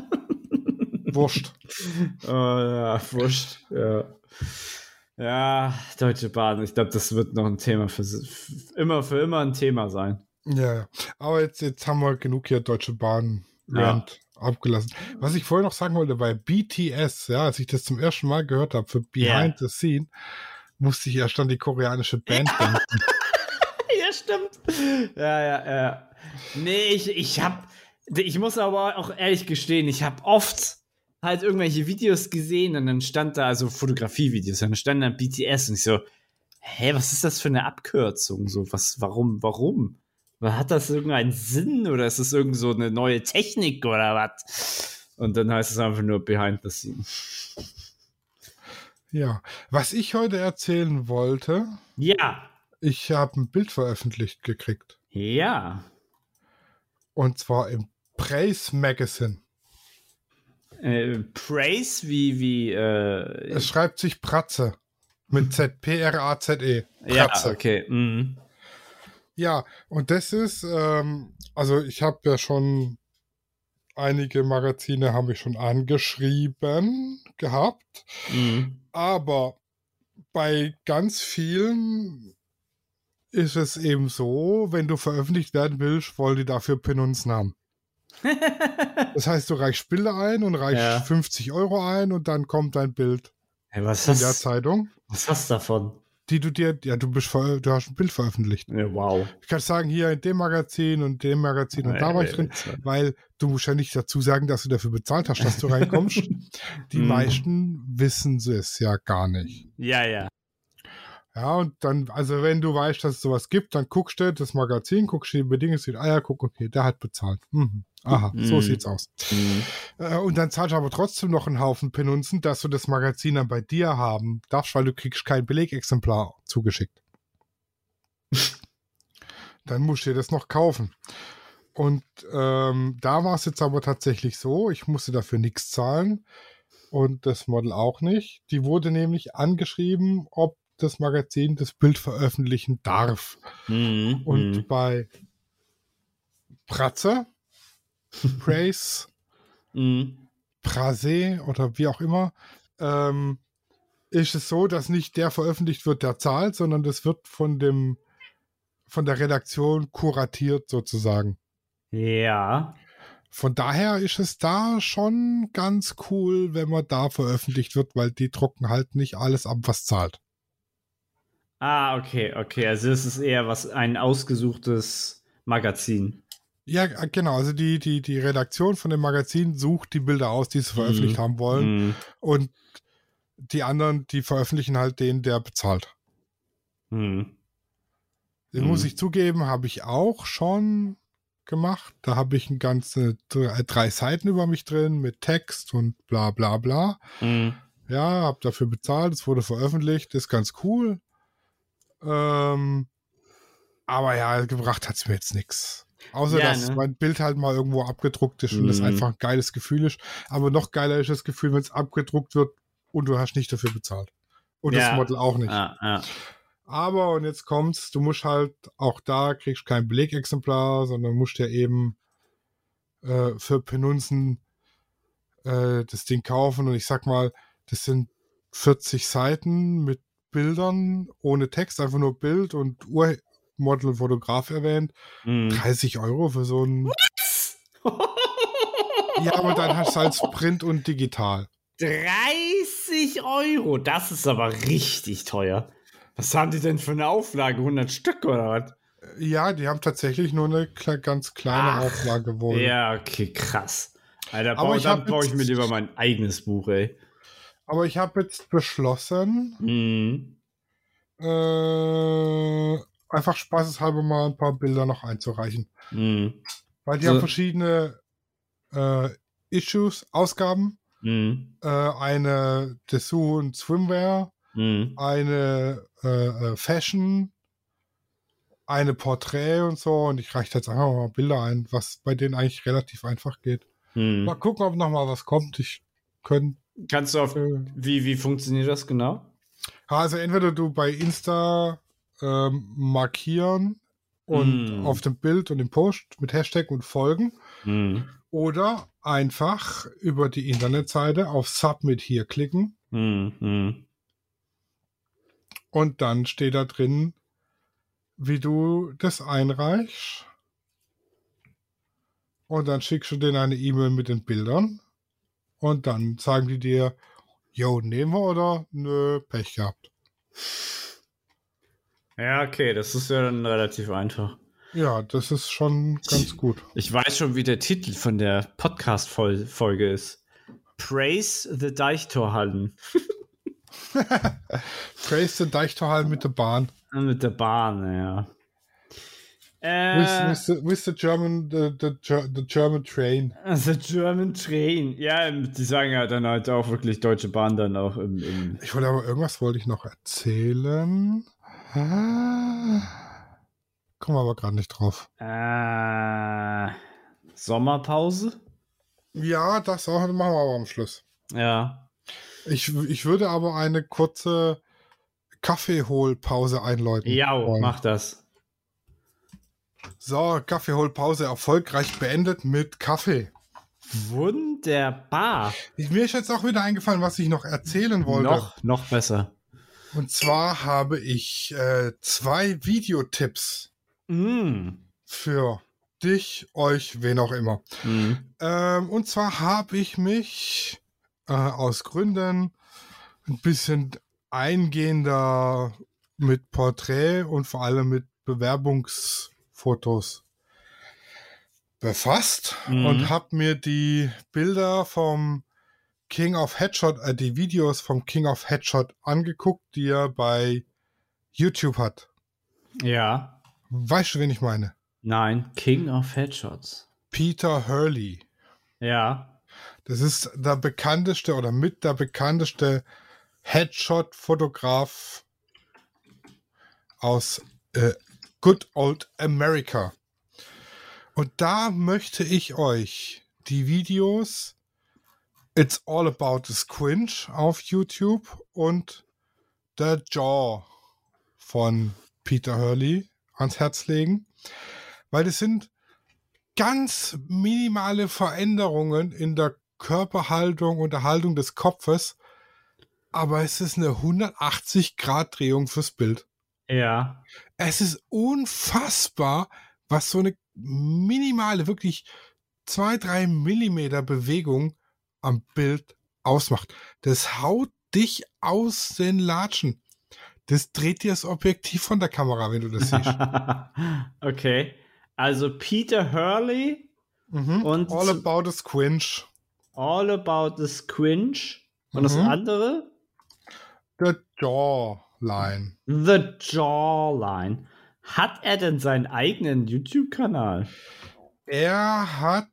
Wurst. Oh, ja, wurscht. Ja. ja, Deutsche Bahn. Ich glaube, das wird noch ein Thema für f- immer für immer ein Thema sein. Ja, ja. Aber jetzt, jetzt haben wir genug hier Deutsche Bahn Rant abgelassen. Was ich vorher noch sagen wollte, bei BTS, ja, als ich das zum ersten Mal gehört habe, für Behind the Scene, musste ich erst an die koreanische Band denken. ja, stimmt. Ja, ja, ja. Nee, ich, ich hab, ich muss aber auch ehrlich gestehen, ich habe oft halt irgendwelche Videos gesehen und dann stand da, also Fotografievideos, dann stand da BTS und ich so, hä, was ist das für eine Abkürzung? So, was, warum, warum? Hat das irgendeinen Sinn oder ist das irgend so eine neue Technik oder was? Und dann heißt es einfach nur Behind the Scene. Ja, was ich heute erzählen wollte. Ja. Ich habe ein Bild veröffentlicht gekriegt. Ja. Und zwar im Praise Magazine. Äh, Praise wie, wie, äh, Es schreibt sich Pratze. Mit Z, P-R-A-Z-E. Ja, okay. Mhm. Ja, und das ist, ähm, also ich habe ja schon einige Magazine haben mich schon angeschrieben gehabt, Mhm. aber bei ganz vielen ist es eben so, wenn du veröffentlicht werden willst, wollen die dafür Penunzen haben. Das heißt, du reichst Bilder ein und reichst Ja. 50 Euro ein und dann kommt dein Bild Hey, was, in der Zeitung, was hast du davon? die du dir, ja, du bist, du hast ein Bild veröffentlicht. Ja, wow. Ich kann sagen, hier in dem Magazin und dem Magazin und da war ich drin, weil du musst ja nicht dazu sagen, dass du dafür bezahlt hast, dass du reinkommst. Die Mhm. meisten wissen es ja gar nicht. Ja, ja. Ja, und dann, also wenn du weißt, dass es sowas gibt, dann guckst du das Magazin, guckst du die Bedingungen, ah ja, guck, okay, der hat bezahlt. Mhm. Aha, so Mhm. sieht's aus. Mhm. Äh, und dann zahlst du aber trotzdem noch einen Haufen Penunzen, dass du das Magazin dann bei dir haben darfst, weil du kriegst kein Belegexemplar zugeschickt. dann musst du dir das noch kaufen. Und ähm, da war es jetzt aber tatsächlich so, ich musste dafür nichts zahlen und das Model auch nicht. Die wurde nämlich angeschrieben, ob das Magazin das Bild veröffentlichen darf. Mhm. Und Mhm. bei Pratze, Praise, Mhm. Prase oder wie auch immer, ähm, ist es so, dass nicht der veröffentlicht wird, der zahlt, sondern das wird von dem von der Redaktion kuratiert sozusagen. Ja. Von daher ist es da schon ganz cool, wenn man da veröffentlicht wird, weil die drucken halt nicht alles ab, was zahlt. Ah, okay, okay. Also es ist eher was ein ausgesuchtes Magazin. Ja, äh, genau. Also die, die, die Redaktion von dem Magazin sucht die Bilder aus, die sie veröffentlicht Mhm. haben wollen. Mhm. Und die anderen, die veröffentlichen halt den, der bezahlt. Mhm. Den Mhm. muss ich zugeben, habe ich auch schon gemacht. Da habe ich ein ganze drei, drei Seiten über mich drin mit Text und bla bla bla. Mhm. Ja, habe dafür bezahlt, es wurde veröffentlicht, ist ganz cool. Ähm, aber ja, gebracht hat es mir jetzt nichts. Außer, Ja, dass ne? mein Bild halt mal irgendwo abgedruckt ist und das Mhm. einfach ein geiles Gefühl ist. Aber noch geiler ist das Gefühl, wenn es abgedruckt wird und du hast nicht dafür bezahlt. Und Ja. das Model auch nicht. Ah, ah. Aber, und jetzt kommt's, du musst halt auch da, kriegst kein Belegexemplar, sondern musst dir eben äh, für Penunzen äh, das Ding kaufen. Und ich sag mal, das sind 40 Seiten mit Bildern ohne Text, einfach nur Bild und Urmodel und Fotograf erwähnt. Mhm. 30 Euro für so ein. Ja, aber dann hast du als Print und digital. 30 Euro, das ist aber richtig teuer. Was haben die denn für eine Auflage? 100 Stück oder was? Ja, die haben tatsächlich nur eine kle ganz kleine Ach, Auflage wohl. Ja, okay, krass. Alter, Aber bau, ich dann baue ich mir lieber mein eigenes Buch, ey. Aber ich habe jetzt beschlossen, Mhm. äh, einfach spaßeshalber mal ein paar Bilder noch einzureichen. Mhm. Weil die So. haben verschiedene äh, Issues, Ausgaben. Mhm. Äh, eine Dessous und Swimwear, Mhm. eine äh, äh, Fashion, eine Porträt und so. Und ich reiche jetzt einfach mal Bilder ein, was bei denen eigentlich relativ einfach geht. Mal Mhm. gucken, ob noch mal was kommt. Ich könnte. Kannst du auf. Äh, Wie, wie funktioniert das genau? also entweder du bei Insta ähm, markieren und Mm. auf dem Bild und im Post mit Hashtag und folgen Mhm. oder einfach über die Internetseite auf Submit hier klicken Mhm. Mhm. und dann steht da drin, wie du das einreichst. Und dann schickst du denen eine E-Mail mit den Bildern. Und dann sagen die dir, yo, nehmen wir oder nö, Pech gehabt. Ja, okay, das ist ja dann relativ einfach. Ja, das ist schon ganz gut. Ich weiß schon, wie der Titel von der Podcast-Folge ist. Praise the Deichtorhallen. Praise the Deichtorhallen mit der Bahn. Mit der Bahn, ja. Äh, with, with, the, with the German, the, the, the German Train. The German Train. Ja, die sagen ja dann halt auch wirklich Deutsche Bahn dann auch im. im ich wollte aber irgendwas wollte ich noch erzählen. Ah, kommen wir aber gerade nicht drauf. Äh, Sommerpause? Ja, das auch, machen wir aber am Schluss. Ja. Ich, ich würde aber eine kurze Kaffeeholpause einläuten. Ja, mach das. So, Kaffeeholpause erfolgreich beendet mit Kaffee. Wunderbar. Mir ist jetzt auch wieder eingefallen, was ich noch erzählen wollte. Noch, noch besser. Und zwar habe ich äh, zwei Videotipps mm. für dich, euch, wen auch immer. Mm. Ähm, und zwar habe ich mich äh, aus Gründen ein bisschen eingehender mit Porträt und vor allem mit Bewerbungsfotos befasst Mhm. und habe mir die Bilder vom King of Headshot, äh, die Videos vom King of Headshot angeguckt, die er bei YouTube hat. Ja. Weißt du, wen ich meine? Nein, King of Headshots. Peter Hurley. Ja. Das ist der bekannteste oder mit der bekannteste Headshot-Fotograf aus äh, Good Old America. Und da möchte ich euch die Videos It's All About the Squinch auf YouTube und The Jaw von Peter Hurley ans Herz legen, weil das sind ganz minimale Veränderungen in der Körperhaltung und der Haltung des Kopfes, aber es ist eine 180-Grad-Drehung fürs Bild. Ja. Es ist unfassbar, was so eine minimale, wirklich zwei, drei Millimeter Bewegung am Bild ausmacht. Das haut dich aus den Latschen. Das dreht dir das Objektiv von der Kamera, wenn du das siehst. okay. Also Peter Hurley Mhm. Und All About a Squinch. All About the Squinch. Und das Mhm. andere? The Jawline. The Jawline. Hat er denn seinen eigenen YouTube-Kanal? Er hat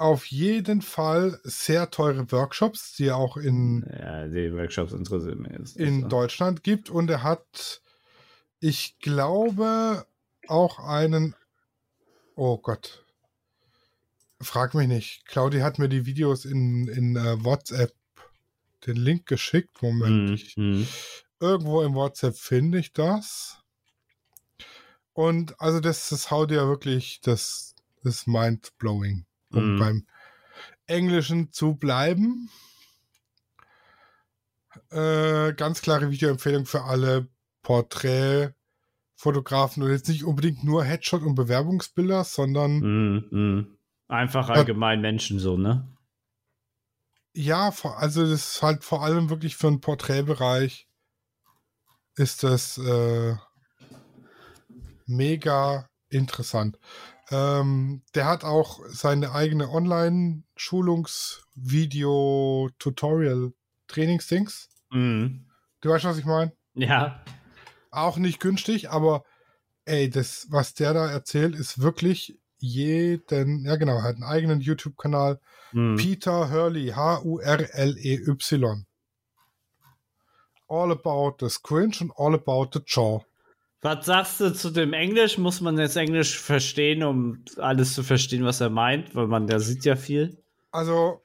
auf jeden Fall sehr teure Workshops, die auch in, Ja, die Workshops interessieren mich jetzt. in so. Deutschland gibt. Und er hat, ich glaube, auch einen. Oh Gott. Frag mich nicht. Claudi hat mir die Videos in, in äh, WhatsApp den Link geschickt. Moment. Mhm, Ich, mhm. irgendwo im WhatsApp finde ich das. Und also das, das haut ja wirklich, das ist mind-blowing. Um Mhm. beim Englischen zu bleiben. Äh, ganz klare Videoempfehlung für alle Porträtfotografen und jetzt nicht unbedingt nur Headshot und Bewerbungsbilder, sondern Mhm, mhm. Einfach allgemein Menschen so, ne? ja, also das ist halt vor allem wirklich für den Porträtbereich ist das äh, mega interessant. Ähm, der hat auch seine eigene Online-Schulungs-Video-Tutorial-Trainingsdings. Mhm. Du weißt, was ich meine? Ja. Auch nicht günstig, aber ey, das, was der da erzählt, ist wirklich jeden, ja genau, er hat einen eigenen YouTube-Kanal. Mhm. Peter Hurley, H-U-R-L-E-Y. All about the squinch und all about the jaw. Was sagst du zu dem Englisch? Muss man jetzt Englisch verstehen, um alles zu verstehen, was er meint? Weil man, der sieht ja viel. Also,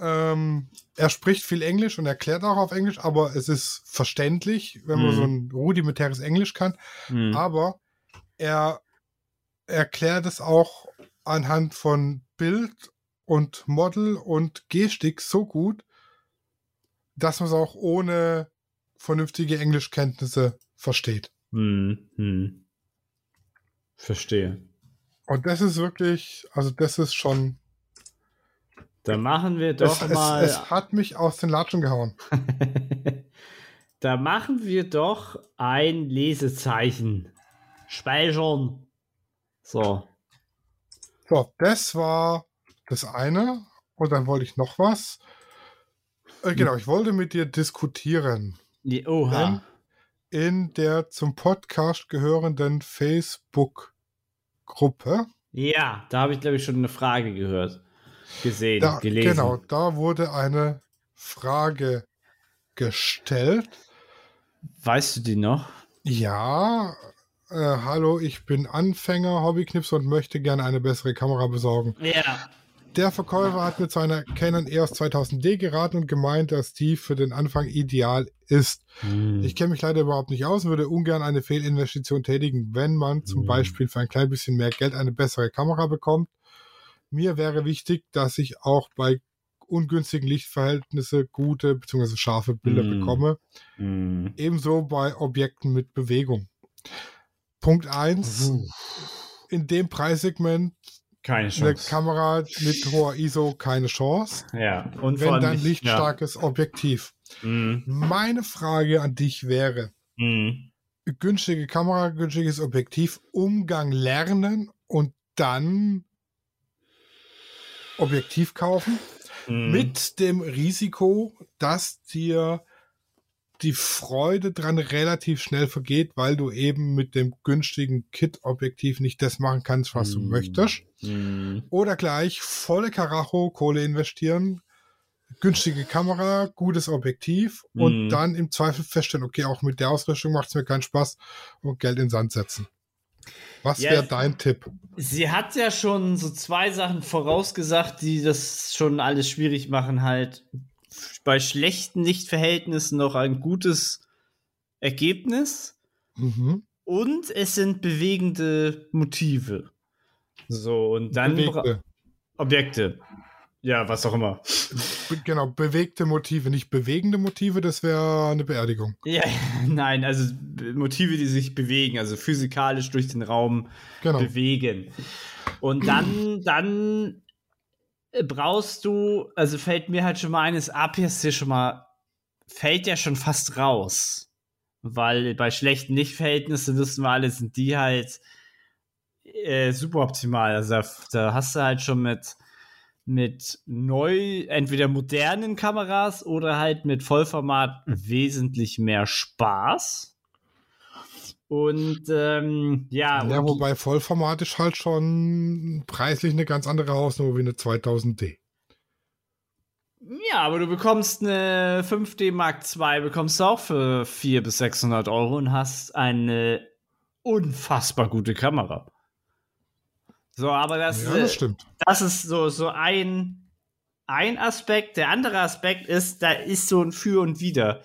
ähm, er spricht viel Englisch und erklärt auch auf Englisch, aber es ist verständlich, wenn man Mhm. so ein rudimentäres Englisch kann. Mhm. Aber er erklärt es auch anhand von Bild und Model und Gestik so gut, dass man es auch ohne vernünftige Englischkenntnisse versteht. Hm, hm. Verstehe. Und das ist wirklich, also das ist schon. Da machen wir doch es, mal. Es, es hat mich aus den Latschen gehauen. da machen wir doch ein Lesezeichen. Speichern. So. So, das war das eine. Und dann wollte ich noch was. Äh, genau, ich wollte mit dir diskutieren. Oha. In der zum Podcast gehörenden Facebook-Gruppe. Ja, da habe ich, glaube ich, schon eine Frage gehört. Gesehen, da, gelesen. Genau, da wurde eine Frage gestellt. Weißt du die noch? Ja, äh, hallo, ich bin Anfänger, Hobbyknips und möchte gerne eine bessere Kamera besorgen. Ja. Der Verkäufer hat mit seiner Canon EOS 2000D geraten und gemeint, dass die für den Anfang ideal ist. Hm. Ich kenne mich leider überhaupt nicht aus und würde ungern eine Fehlinvestition tätigen, wenn man zum Hm. Beispiel für ein klein bisschen mehr Geld eine bessere Kamera bekommt. Mir wäre wichtig, dass ich auch bei ungünstigen Lichtverhältnissen gute bzw. scharfe Bilder Hm. bekomme. Hm. Ebenso bei Objekten mit Bewegung. Punkt 1. Uh. In dem Preissegment Keine eine Chance. Kamera mit hoher ISO keine Chance. ja, und Wenn dann nicht- lichtstarkes Objektiv. Ja. Hm. Meine Frage an dich wäre, Hm. günstige Kamera, günstiges Objektiv, Umgang lernen und dann Objektiv kaufen. Hm. Mit dem Risiko, dass dir die Freude dran relativ schnell vergeht, weil du eben mit dem günstigen Kit-Objektiv nicht das machen kannst, was du Hm. möchtest. Hm. Oder gleich volle Karacho, Kohle investieren, günstige Kamera, gutes Objektiv und Mhm. dann im Zweifel feststellen, okay, auch mit der Ausrüstung macht es mir keinen Spaß und Geld in den Sand setzen. Was Ja, wäre dein Tipp? Sie hat ja schon so zwei Sachen vorausgesagt, die das schon alles schwierig machen, halt bei schlechten Lichtverhältnissen noch ein gutes Ergebnis Mhm. und es sind bewegende Motive. So, und dann Bewegte, Objekte. Ja, was auch immer. be genau, bewegte Motive, nicht bewegende Motive, das wäre eine Beerdigung. Ja, nein, also Motive, die sich bewegen, also physikalisch durch den Raum Genau. bewegen. Und dann, dann brauchst du, also fällt mir halt schon mal eines APS-C schon mal, fällt ja schon fast raus. Weil bei schlechten Lichtverhältnissen, wissen wir alle, sind die halt äh, super optimal. Also da, da hast du halt schon mit, mit neu, entweder modernen Kameras oder halt mit Vollformat wesentlich mehr Spaß. Und ähm, ja, Ja, wobei Vollformat ist halt schon preislich eine ganz andere Hausnummer wie eine 2000D. Ja, aber du bekommst eine 5D Mark II, bekommst du auch für 400 bis 600 Euro und hast eine unfassbar gute Kamera. So, aber das, Ja, das stimmt. das ist so, so ein, ein Aspekt. Der andere Aspekt ist, da ist so ein Für und Wider.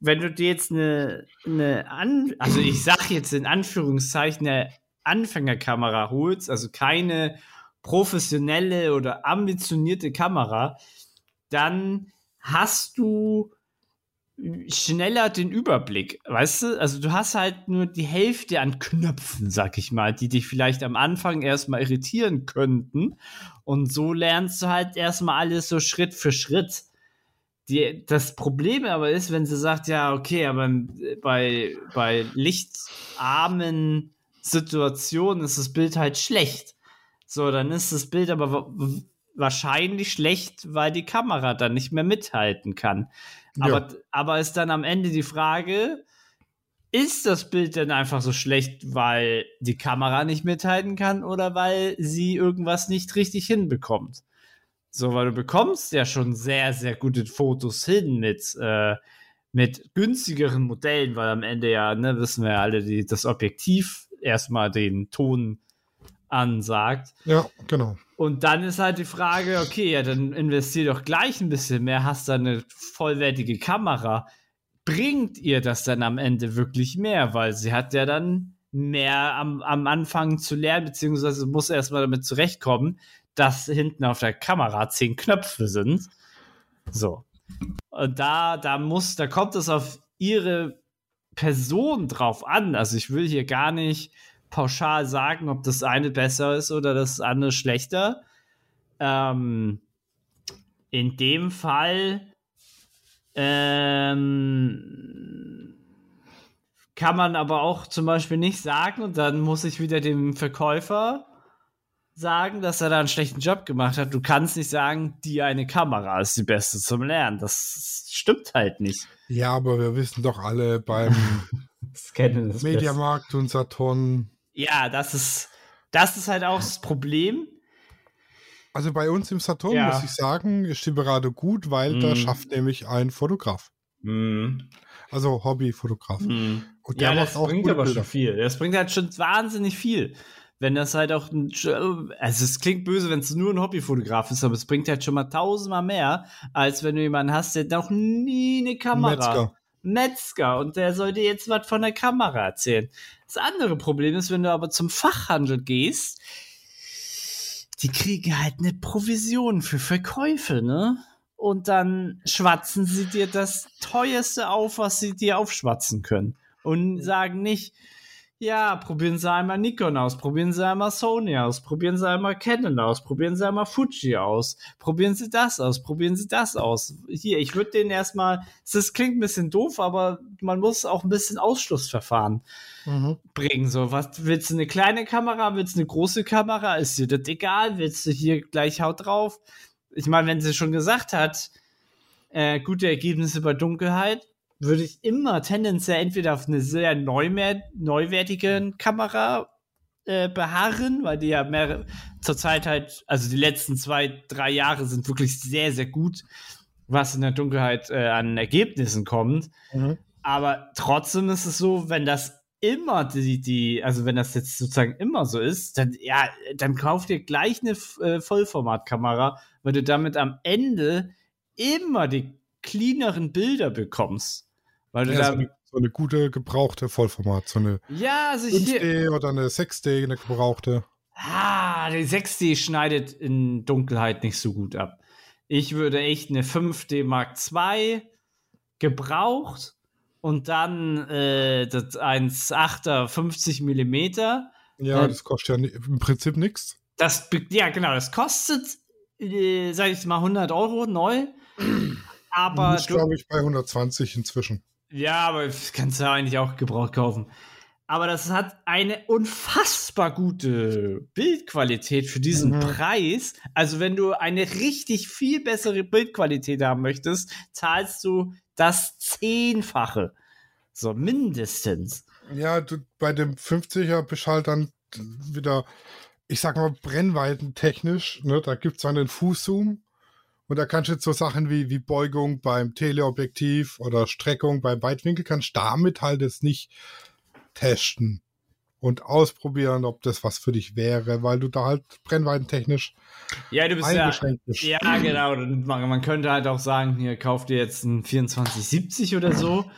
Wenn du dir jetzt eine, eine An also ich sag jetzt in Anführungszeichen eine Anfängerkamera holst, also keine professionelle oder ambitionierte Kamera, dann hast du schneller den Überblick, weißt du? Also du hast halt nur die Hälfte an Knöpfen, sag ich mal, die dich vielleicht am Anfang erstmal irritieren könnten. Und so lernst du halt erstmal alles so Schritt für Schritt. Die, das Problem aber ist, wenn sie sagt, ja, okay, aber bei, bei lichtarmen Situationen ist das Bild halt schlecht. So, dann ist das Bild aber wahrscheinlich schlecht, weil die Kamera dann nicht mehr mithalten kann. Aber, aber ist dann am Ende die Frage, ist das Bild denn einfach so schlecht, weil die Kamera nicht mithalten kann oder weil sie irgendwas nicht richtig hinbekommt? So, weil du bekommst ja schon sehr, sehr gute Fotos hin mit, äh, mit günstigeren Modellen, weil am Ende ja, ne, wissen wir ja alle, die, das Objektiv erstmal den Ton ansagt. Ja, genau. Und dann ist halt die Frage, okay, ja, dann investier doch gleich ein bisschen mehr, hast da eine vollwertige Kamera. Bringt ihr das dann am Ende wirklich mehr? Weil sie hat ja dann mehr am, am Anfang zu lernen, beziehungsweise muss erstmal damit zurechtkommen, dass hinten auf der Kamera zehn Knöpfe sind. So. Und da, da muss, da kommt es auf ihre Person drauf an. Also ich will hier gar nicht pauschal sagen, ob das eine besser ist oder das andere schlechter. Ähm, in dem Fall ähm, kann man aber auch zum Beispiel nicht sagen, und dann muss ich wieder dem Verkäufer sagen, dass er da einen schlechten Job gemacht hat. Du kannst nicht sagen, die eine Kamera ist die beste zum Lernen. Das stimmt halt nicht. Ja, aber wir wissen doch alle beim Mediamarkt und Saturn. Ja, das ist, das ist halt auch das Problem. Also bei uns im Saturn ja. muss ich sagen, ist die Beratung gut, weil mm. da schafft nämlich ein Fotograf. Mm. Also Hobbyfotograf. Mm. Und der ja, das bringt aber Bilder. schon viel. Das bringt halt schon wahnsinnig viel wenn das halt auch ein, also es klingt böse, wenn es nur ein Hobbyfotograf ist, aber es bringt halt schon mal tausendmal mehr, als wenn du jemanden hast, der noch nie eine Kamera. Metzger. Metzger und der soll dir jetzt was von der Kamera erzählen. Das andere Problem ist, wenn du aber zum Fachhandel gehst, die kriegen halt eine Provision für Verkäufe, ne? Und dann schwatzen sie dir das teuerste auf, was sie dir aufschwatzen können. Und sagen nicht, ja, probieren Sie einmal Nikon aus, probieren Sie einmal Sony aus, probieren Sie einmal Canon aus, probieren Sie einmal Fuji aus, probieren Sie das aus, probieren Sie das aus. Hier, ich würde den erstmal, das klingt ein bisschen doof, aber man muss auch ein bisschen Ausschlussverfahren mhm. bringen. So, was willst du eine kleine Kamera, willst du eine große Kamera, ist dir das egal, willst du hier gleich Haut drauf? Ich meine, wenn sie schon gesagt hat, äh, gute Ergebnisse bei Dunkelheit, würde ich immer tendenziell entweder auf eine sehr neuwertige Kamera äh, beharren, weil die ja mehr zurzeit halt, also die letzten zwei, drei Jahre sind wirklich sehr, sehr gut, was in der Dunkelheit äh, an Ergebnissen kommt. Mhm. Aber trotzdem ist es so, wenn das immer die, die, also wenn das jetzt sozusagen immer so ist, dann ja, dann kauft ihr gleich eine äh, Vollformatkamera, weil du damit am Ende immer die cleaneren Bilder bekommst. Weil du ja, da so eine, so eine, gute gebrauchte Vollformat, so eine ja, also 5D oder eine 6D, eine gebrauchte. Ah, die 6D schneidet in Dunkelheit nicht so gut ab. Ich würde echt eine 5D Mark II gebraucht und dann äh, das 1,8er 50 mm. Ja, äh, das kostet ja im Prinzip nichts. Das, ja, genau, das kostet, äh, sag ich mal, 100 Euro neu. Aber. Das glaube ich bei 120 inzwischen. Ja, aber das kannst du ja eigentlich auch gebraucht kaufen. Aber das hat eine unfassbar gute Bildqualität für diesen mhm. Preis. Also, wenn du eine richtig viel bessere Bildqualität haben möchtest, zahlst du das Zehnfache. So, mindestens. Ja, du, bei dem 50er bist halt dann wieder, ich sag mal, brennweitentechnisch. Ne? Da gibt es einen Fußzoom und da kannst du jetzt so Sachen wie, wie Beugung beim Teleobjektiv oder Streckung beim Weitwinkel, kannst damit halt jetzt nicht testen und ausprobieren, ob das was für dich wäre, weil du da halt brennweitentechnisch ja, du bist eingeschränkt ja, bist. Ja, genau. Man, könnte halt auch sagen, hier kauf dir jetzt einen 2470 oder so.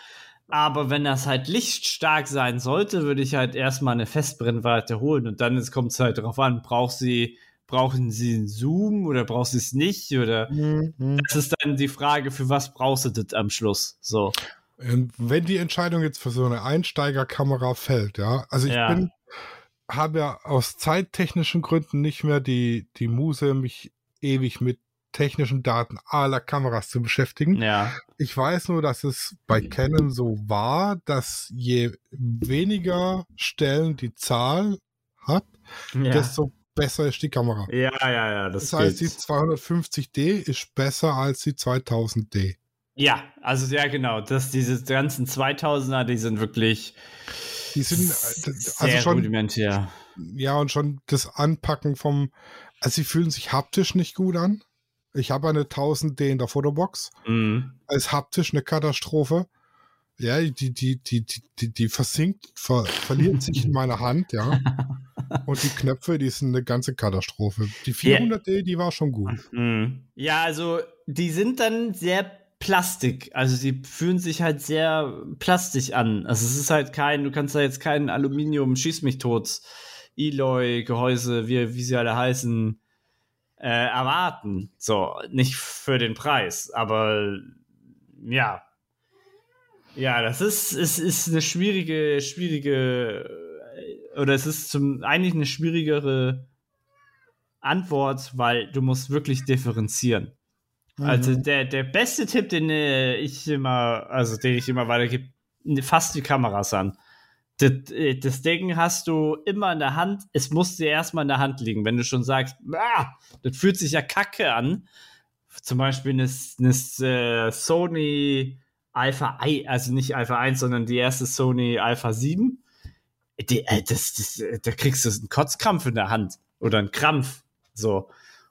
Aber wenn das halt lichtstark sein sollte, würde ich halt erstmal eine Festbrennweite holen und dann kommt es halt darauf an, brauchst sie brauchen sie einen Zoom oder brauchst du es nicht? Oder mhm. das ist dann die Frage, für was brauchst du das am Schluss? So. Wenn die Entscheidung jetzt für so eine Einsteigerkamera fällt, ja, also ich ja. bin, habe ja aus zeittechnischen Gründen nicht mehr die, die Muse, mich ewig mit technischen Daten aller Kameras zu beschäftigen. Ja. Ich weiß nur, dass es bei Canon so war, dass je weniger Stellen die Zahl hat, ja. desto besser ist die Kamera. Ja, ja, ja. Das, das heißt, die 250D ist besser als die 2000D. Ja, also ja, genau. Das, diese ganzen 2000er, die sind wirklich. Die sind äh, also schon. Rudimentär. Ja, und schon das Anpacken vom. Also, sie fühlen sich haptisch nicht gut an. Ich habe eine 1000D in der Fotobox. Mhm. Als haptisch eine Katastrophe. Ja, die, die, die, die, die versinkt, ver, verliert sich in meiner Hand, ja. Und die Knöpfe, die sind eine ganze Katastrophe. Die 400D, yeah. die war schon gut. Mhm. Ja, also die sind dann sehr Plastik. Also sie fühlen sich halt sehr plastisch an. Also es ist halt kein, du kannst da jetzt kein Aluminium, schieß mich tot, Eloy, Gehäuse, wie, wie sie alle heißen, äh, erwarten. So, nicht für den Preis, aber ja. Ja, das ist, ist, ist eine schwierige, schwierige oder es ist zum eigentlich eine schwierigere Antwort, weil du musst wirklich differenzieren. Also Mhm. der, der beste Tipp, den äh, ich immer, also den ich immer weitergebe, fasst die Kameras an. Das, äh, das Ding hast du immer in der Hand, es muss dir erstmal in der Hand liegen. Wenn du schon sagst, ah, das fühlt sich ja kacke an, zum Beispiel eine, eine äh, Sony Alpha I, also nicht Alpha 1, sondern die erste Sony Alpha 7, die, äh, das, das, da kriegst du einen Kotzkrampf in der Hand oder einen Krampf. So.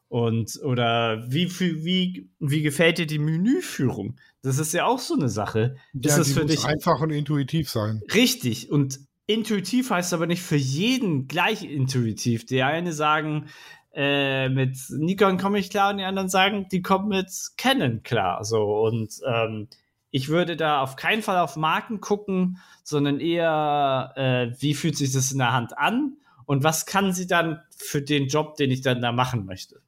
Und, oder wie, wie, wie gefällt dir die Menüführung? Das ist ja auch so eine Sache. Ist ja, das die für muss dich einfach und intuitiv sein. richtig? Und intuitiv heißt aber nicht für jeden gleich intuitiv. Die einen sagen, äh, mit Nikon komme ich klar und die anderen sagen, die kommen mit Canon klar. So und ähm, ich würde da auf keinen Fall auf Marken gucken, sondern eher, äh, wie fühlt sich das in der Hand an und was kann sie dann für den Job, den ich dann da machen möchte.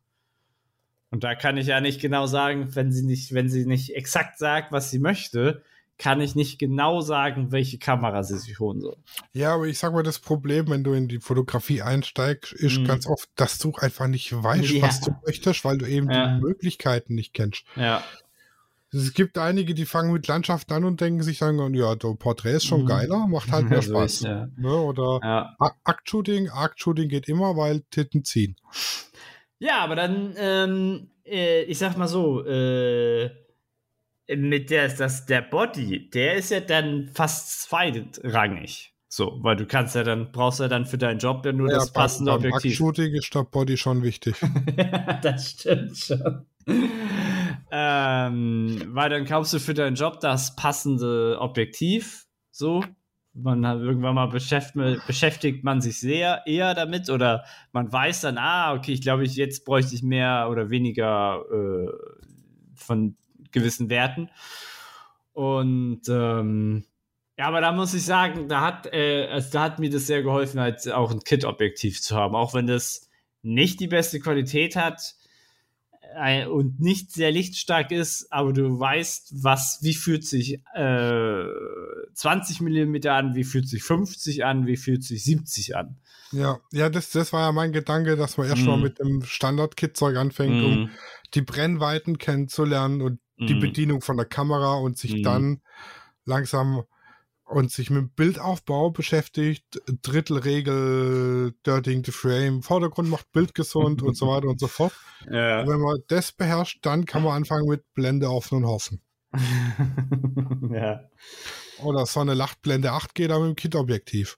Und da kann ich ja nicht genau sagen, wenn sie nicht, wenn sie nicht exakt sagt, was sie möchte, kann ich nicht genau sagen, welche Kamera sie sich holen soll. Ja, aber ich sag mal, das Problem, wenn du in die Fotografie einsteigst, ist Mhm. ganz oft, dass du einfach nicht weißt, Ja. was du möchtest, weil du eben Ja. die Möglichkeiten nicht kennst. Ja. Es gibt einige, die fangen mit Landschaften an und denken sich dann, ja, der Porträt ist schon Mhm. geiler, macht halt mehr So Spaß. ist, ja. Ne? Oder Ja. Aktshooting, Aktshooting geht immer, weil Titten ziehen. ja, aber dann, ähm, äh, ich sag mal so, äh, mit der, das, der Body, der ist ja dann fast zweitrangig. So, weil du kannst ja dann, brauchst ja dann für deinen Job ja nur das beim- passende beim Objektiv. Aktshooting ist der Body schon wichtig. das stimmt schon. Ähm, weil dann kaufst du für deinen Job das passende Objektiv. So. Man hat irgendwann mal beschäftigt, beschäftigt man sich sehr eher damit oder man weiß dann, ah, okay, ich glaube, ich, jetzt bräuchte ich mehr oder weniger äh, von gewissen Werten. Und ähm, ja, aber da muss ich sagen, da hat, äh, also da hat mir das sehr geholfen, halt auch ein Kit-Objektiv zu haben, auch wenn das nicht die beste Qualität hat äh, und nicht sehr lichtstark ist, aber du weißt, was, wie fühlt sich äh, 20 mm an, wie fühlt sich 50 an, wie fühlt sich 70 an. Ja, ja, das, das war ja mein Gedanke, dass man erst Mhm. mal mit dem Standard-Kit-Zeug anfängt, um die Brennweiten kennenzulernen und die Mhm. Bedienung von der Kamera und sich Mhm. dann langsam und sich mit Bildaufbau beschäftigt, Drittelregel, Dirtying the Frame, Vordergrund macht Bild gesund und so weiter und so fort. Ja. Und wenn man das beherrscht, dann kann man anfangen mit Blende offen und hoffen. ja. Oder so eine Lachtblende 8 geht aber mit dem Kit-Objektiv.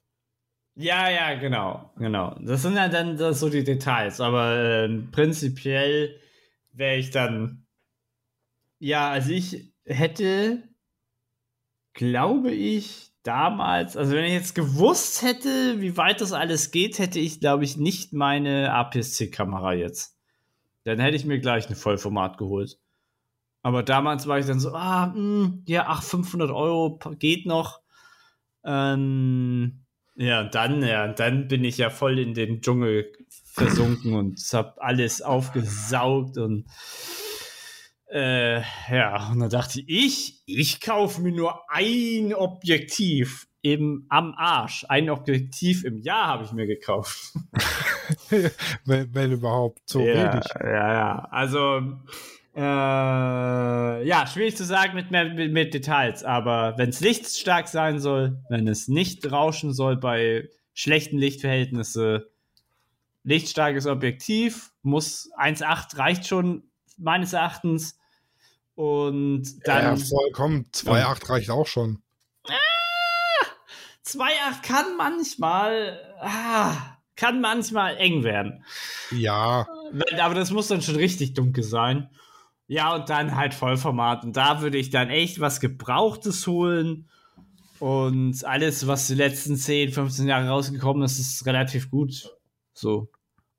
Ja, ja, genau, genau. Das sind ja dann so die Details, aber ähm, prinzipiell wäre ich dann. Ja, also ich hätte, glaube ich, damals, also wenn ich jetzt gewusst hätte, wie weit das alles geht, hätte ich, glaube ich, nicht meine APS-C-Kamera jetzt. Dann hätte ich mir gleich ein Vollformat geholt. Aber damals war ich dann so, ah, mh, ja, ach, 500 Euro geht noch. Ähm, ja, dann, ja, dann bin ich ja voll in den Dschungel versunken und hab alles aufgesaugt und äh, ja, und dann dachte ich, ich, kaufe mir nur ein Objektiv eben am Arsch. Ein Objektiv im Jahr habe ich mir gekauft. wenn, wenn überhaupt so ja, wenig. Ja, ja. Also, äh, ja, schwierig zu sagen mit, mehr, mit, mit Details, aber wenn es lichtstark sein soll, wenn es nicht rauschen soll bei schlechten Lichtverhältnissen, lichtstarkes Objektiv, muss 1,8 reicht schon meines Erachtens. Und dann ja, vollkommen. 2,8 reicht auch schon. 2,8 kann manchmal, ah, kann manchmal eng werden. Ja, Aber das muss dann schon richtig dunkel sein. Ja, und dann halt Vollformat. Und da würde ich dann echt was Gebrauchtes holen. Und alles, was die letzten 10, 15 Jahre rausgekommen ist, ist relativ gut. So.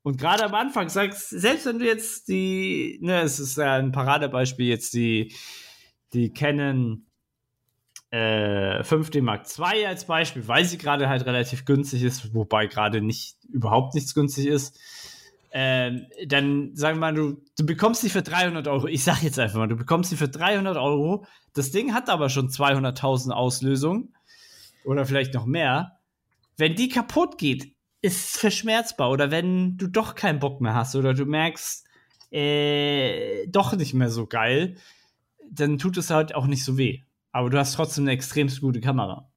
Und gerade am Anfang, sagst, selbst wenn du jetzt die, ne, es ist ja ein Paradebeispiel, jetzt die, die Canon äh, 5D Mark II als Beispiel, weil sie gerade halt relativ günstig ist, wobei gerade nicht, überhaupt nichts günstig ist. Ähm, dann sagen wir mal, du, du bekommst die für 300 Euro. Ich sag jetzt einfach mal, du bekommst die für 300 Euro. Das Ding hat aber schon 200.000 Auslösungen oder vielleicht noch mehr. wenn die kaputt geht, ist verschmerzbar. Oder wenn du doch keinen Bock mehr hast oder du merkst, äh, doch nicht mehr so geil, dann tut es halt auch nicht so weh. Aber du hast trotzdem eine extremst gute Kamera.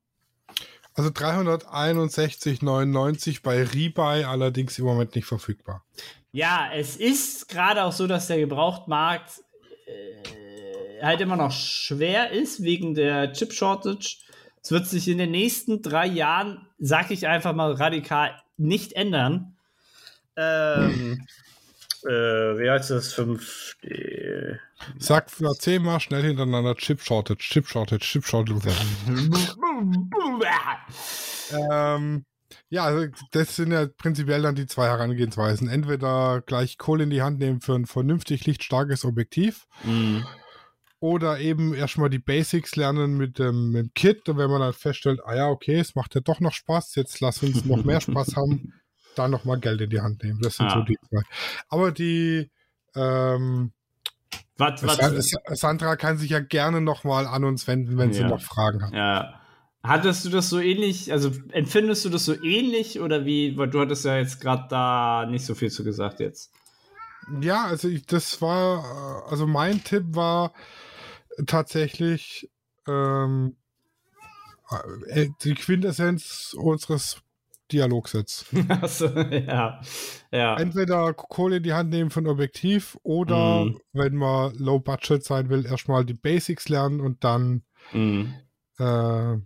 Also 361,99 bei Rebuy allerdings im Moment nicht verfügbar. Ja, es ist gerade auch so, dass der Gebrauchtmarkt äh, halt immer noch schwer ist wegen der Chip-Shortage. Es wird sich in den nächsten drei Jahren, sag ich einfach mal radikal, nicht ändern. Ähm, äh, wie heißt das? 5D. Sag für zehnmal schnell hintereinander Chip Shortage, Chip Shortage, Chip Shortage. ähm, ja, also das sind ja prinzipiell dann die zwei Herangehensweisen. Entweder gleich Kohle in die Hand nehmen für ein vernünftig lichtstarkes Objektiv. Mhm. Oder eben erstmal die Basics lernen mit dem, mit dem Kit. Und wenn man dann feststellt, ah ja, okay, es macht ja doch noch Spaß, jetzt lass uns noch mehr Spaß haben, dann nochmal Geld in die Hand nehmen. Das sind Ah. so die zwei. Aber die ähm, Was, was, Sa- Sandra kann sich ja gerne nochmal an uns wenden, wenn sie Ja. noch Fragen hat. Ja. Hattest du das so ähnlich, also empfindest du das so ähnlich oder wie, weil du hattest ja jetzt gerade da nicht so viel zu gesagt jetzt. Ja, also ich, das war, also mein Tipp war tatsächlich ähm, äh, die Quintessenz unseres Dialogsets. Achso, ja. Ja. Entweder Kohle in die Hand nehmen für ein Objektiv oder Mhm. wenn man low budget sein will, erstmal die Basics lernen und dann Mhm. Äh,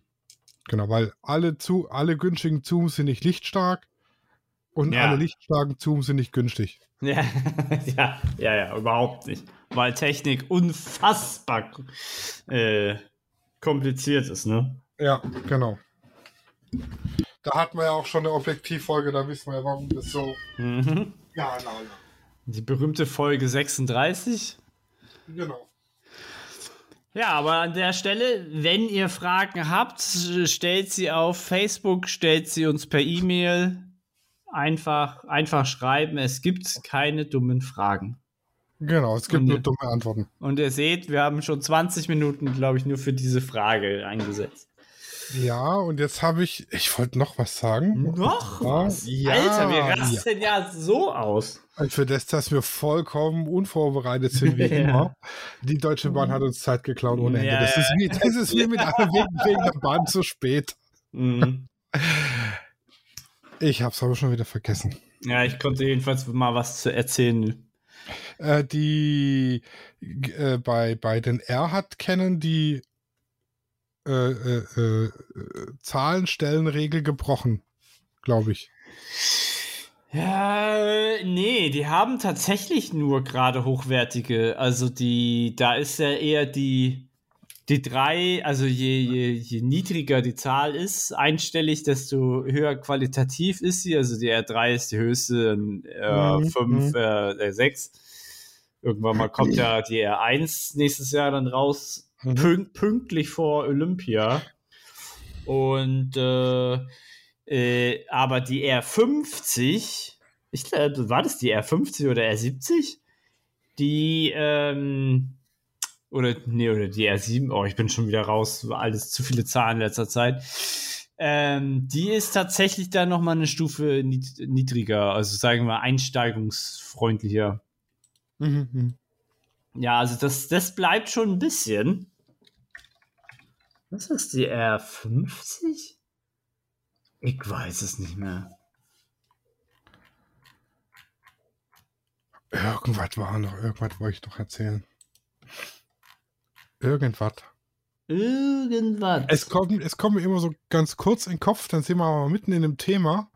genau, weil alle, zu, alle günstigen Zooms sind nicht lichtstark und Ja. alle lichtstarken Zooms sind nicht günstig. Ja, ja, ja, ja, überhaupt nicht. Weil Technik unfassbar äh, kompliziert ist, ne? Ja, genau. Da hatten wir ja auch schon eine Objektivfolge, da wissen wir ja, warum das so. Mhm. Ja, genau. Die berühmte Folge 36. Genau. Ja, aber an der Stelle, wenn ihr Fragen habt, stellt sie auf Facebook, stellt sie uns per E-Mail. Einfach, einfach schreiben. Es gibt keine dummen Fragen. Genau, es gibt Und- nur dumme Antworten. Und ihr seht, wir haben schon 20 Minuten, glaube ich, nur für diese Frage eingesetzt. Ja, und jetzt habe ich, ich wollte noch was sagen. Noch Ja, was? ja, Alter, wir rasten ja. so aus. Und Für das, dass wir vollkommen unvorbereitet sind, wie Ja. immer. Die Deutsche Bahn hat uns Zeit geklaut ohne Ende. Ja, Das ist wie, das ist wie mit einer wegen der Bahn zu spät. Mhm. Ich hab's aber schon wieder vergessen. Ja, ich konnte jedenfalls mal was zu erzählen. Äh, die äh, bei, bei den R-Hat kennen die äh, äh, äh, Zahlenstellenregel gebrochen, glaube ich. Ja, nee, die haben tatsächlich nur gerade hochwertige. Also die, da ist ja eher die, die drei, also je, je, je niedriger die Zahl ist, einstellig, desto höher qualitativ ist sie. Also die R3 ist die höchste, äh, Mhm, 5, mhm. äh, 6. Irgendwann mal kommt ja die R1 nächstes Jahr dann raus, Mhm. pünkt, pünktlich vor Olympia. Und äh, äh, aber die R50, ich glaube, war das die R50 oder R70? Die, ähm, oder, nee, oder die R7, oh, ich bin schon wieder raus, alles zu viele Zahlen in letzter Zeit. Ähm, die ist tatsächlich dann nochmal eine Stufe nied niedriger, also sagen wir einsteigungsfreundlicher. Mhm, mhm. Ja, also das, das bleibt schon ein bisschen. Was ist die R50? Ich weiß es nicht mehr. Irgendwas war noch, irgendwas wollte ich noch erzählen. Irgendwas. Irgendwas. Es kommt, es kommt mir immer so ganz kurz in den Kopf, dann sind wir aber mitten in einem Thema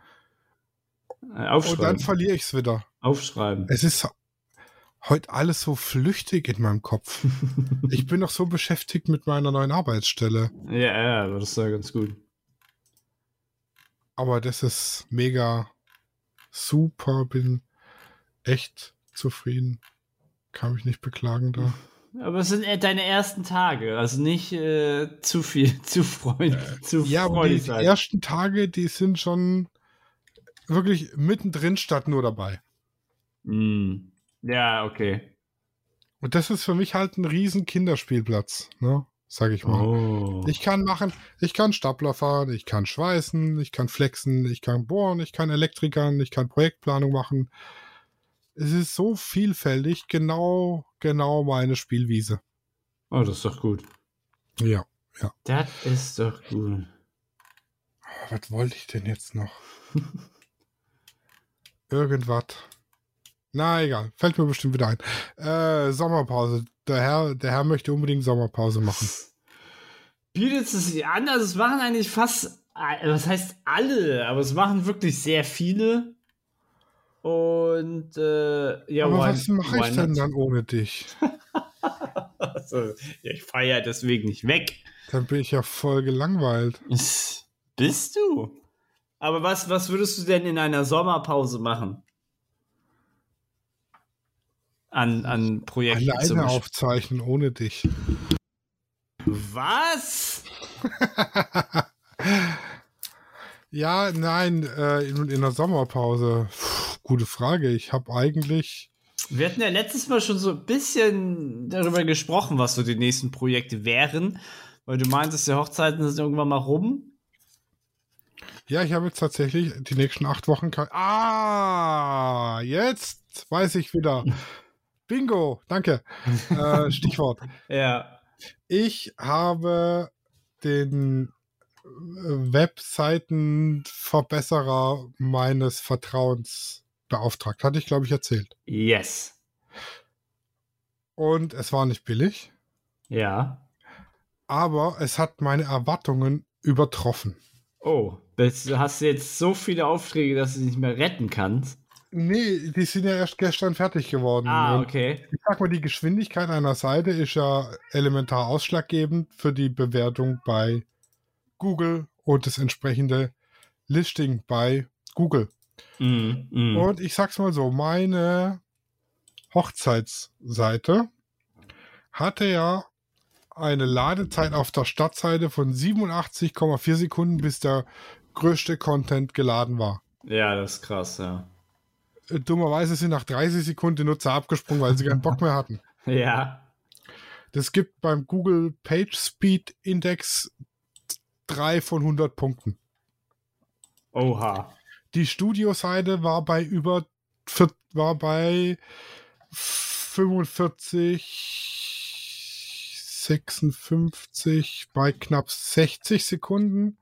Äh, und dann aufschreiben. verliere ich es wieder. aufschreiben. Es ist heute alles so flüchtig in meinem Kopf. Ich bin noch so beschäftigt mit meiner neuen Arbeitsstelle. Ja, ja, das ist ja ganz gut. Aber das ist mega super. Bin echt zufrieden. Kann mich nicht beklagen da. Aber es sind äh, deine ersten Tage, also nicht äh, zu viel, zu freundlich, zu Ja, aber die, die ersten Tage, die sind schon wirklich mittendrin statt nur dabei. Mm. Ja, okay. Und das ist für mich halt ein riesen Kinderspielplatz. Ne? sag ich mal. Oh. Ich kann machen, ich kann Stapler fahren, ich kann schweißen, ich kann flexen, ich kann bohren, ich kann Elektrikern, ich kann Projektplanung machen. Es ist so vielfältig, genau, genau meine Spielwiese. oh, das ist doch gut. Ja. Das ist doch gut. Was wollte ich denn jetzt noch? Irgendwas. Na egal, fällt mir bestimmt wieder ein. Äh, Sommerpause. Der Herr, der Herr möchte unbedingt Sommerpause machen. Bietet es sich an, also es machen eigentlich fast, äh, was heißt alle, aber es machen wirklich sehr viele. Und äh, ja, Aber why- was mache ich denn dann ohne dich? Also, ich fahre ja deswegen nicht weg. Dann bin ich ja voll gelangweilt. Bist du? Aber was, was würdest du denn in einer Sommerpause machen? An, an Projekten Alleine aufzeichnen ohne dich. Was? Ja, nein, äh, in, in der Sommerpause. Puh, gute Frage. Ich habe eigentlich. Wir hatten ja letztes Mal schon so ein bisschen darüber gesprochen, was so die nächsten Projekte wären. Weil du meintest, die Hochzeiten sind irgendwann mal rum. Ja, ich habe jetzt tatsächlich die nächsten acht Wochen. kein- Ah, jetzt weiß ich wieder. Bingo, danke. Äh, Stichwort. Ja. Ich habe den äh, Webseitenverbesserer meines Vertrauens beauftragt. Hatte ich, glaube ich, erzählt. Yes. Und es war nicht billig, Ja. aber es hat meine Erwartungen übertroffen. Oh, das- hast du jetzt so viele Aufträge, dass du nicht mehr retten kannst? Nee, die sind ja erst gestern fertig geworden. Ah, Und okay. Ich sag mal, die Geschwindigkeit einer Seite ist ja elementar ausschlaggebend für die Bewertung bei Google und das entsprechende Listing bei Google. Mm, mm. Und ich sag's mal so, meine Hochzeitsseite hatte ja eine Ladezeit auf der Startseite von 87,4 Sekunden, bis der größte Content geladen war. Ja, das ist krass, ja. Äh, Dummerweise sind nach 30 Sekunden die Nutzer abgesprungen, weil sie keinen Bock mehr hatten. Ja. Das gibt beim Google Page Speed Index 3 von 100 Punkten. Oha. Die Studioseite war bei über war bei 45 56 bei knapp 60 Sekunden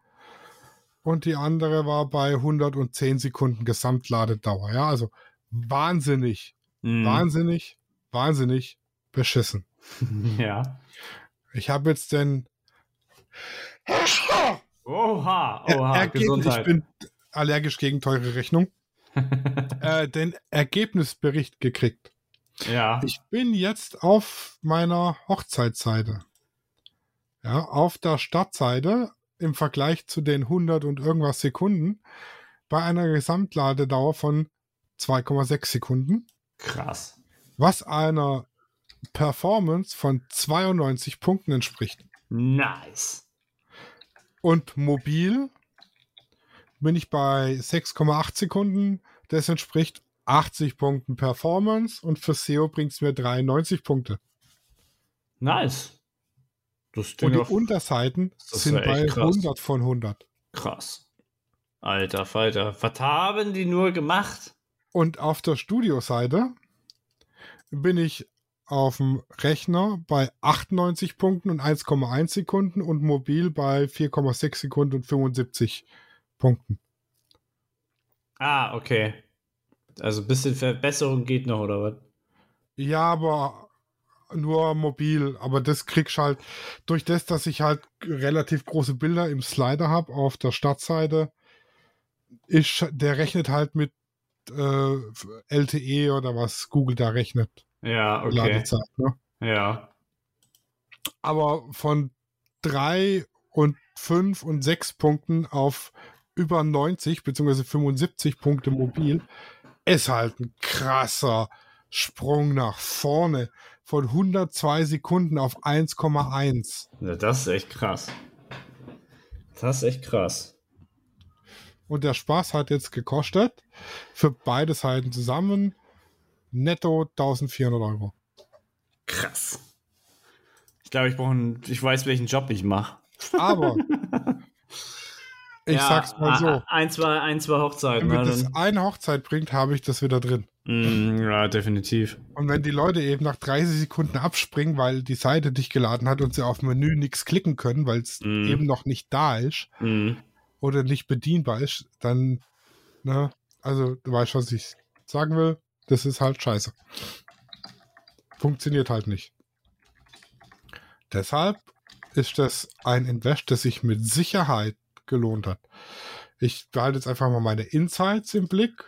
und die andere war bei 110 Sekunden Gesamtladedauer. Ja, also wahnsinnig, Mm. wahnsinnig, wahnsinnig beschissen. Ja. Ich habe jetzt den Oha, oha, Ergebnis, Gesundheit. ich bin allergisch gegen teure Rechnung, äh, den Ergebnisbericht gekriegt. ja. Ich bin jetzt auf meiner Hochzeitsseite. Ja, auf der Startseite im Vergleich zu den 100 und irgendwas Sekunden bei einer Gesamtladedauer von 2,6 Sekunden, Krass. was einer Performance von 92 Punkten entspricht. Nice. Und mobil bin ich bei 6,8 Sekunden. Das entspricht 80 Punkten Performance und für SEO bringt es mir 93 Punkte. Nice. Und die auch Unterseiten sind bei krass. 100 von 100. krass. Alter Falter. Was haben die nur gemacht? Und auf der Studioseite bin ich auf dem Rechner bei 98 Punkten und 1,1 Sekunden und mobil bei 4,6 Sekunden und 75 Punkten. Ah, okay. Also ein bisschen Verbesserung geht noch, oder was? Ja, aber nur mobil. Aber das kriegst halt durch das, dass ich halt relativ große Bilder im Slider habe auf der Startseite, ist, der rechnet halt mit äh, LTE oder was Google da rechnet. Ja, okay. Ladezeit. Ne? Ja. Aber von drei und fünf und sechs Punkten auf über 90 beziehungsweise 75 Punkte mobil ist halt ein krasser Sprung nach vorne von 102 Sekunden auf 1,1. ja. Das ist echt krass. Das ist echt krass. Und der Spaß hat jetzt gekostet für beide Seiten zusammen netto 1400 Euro. Krass. Ich glaube, ich brauche ich weiß, welchen Job ich mache. Aber ich Ja, sag's mal so. Ein, zwei, ein, zwei Hochzeiten. Wenn ne, das eine Hochzeit bringt, habe ich das wieder drin. Mm, ja, definitiv. Und wenn die Leute eben nach 30 Sekunden abspringen, weil die Seite dich geladen hat und sie auf Menü nichts klicken können, weil es Mhm. eben noch nicht da ist Mm. oder nicht bedienbar ist, dann, ne, also du weißt, was ich sagen will, das ist halt scheiße. Funktioniert halt nicht. Deshalb ist das ein Invest, das sich mit Sicherheit gelohnt hat. Ich behalte jetzt einfach mal meine Insights im Blick.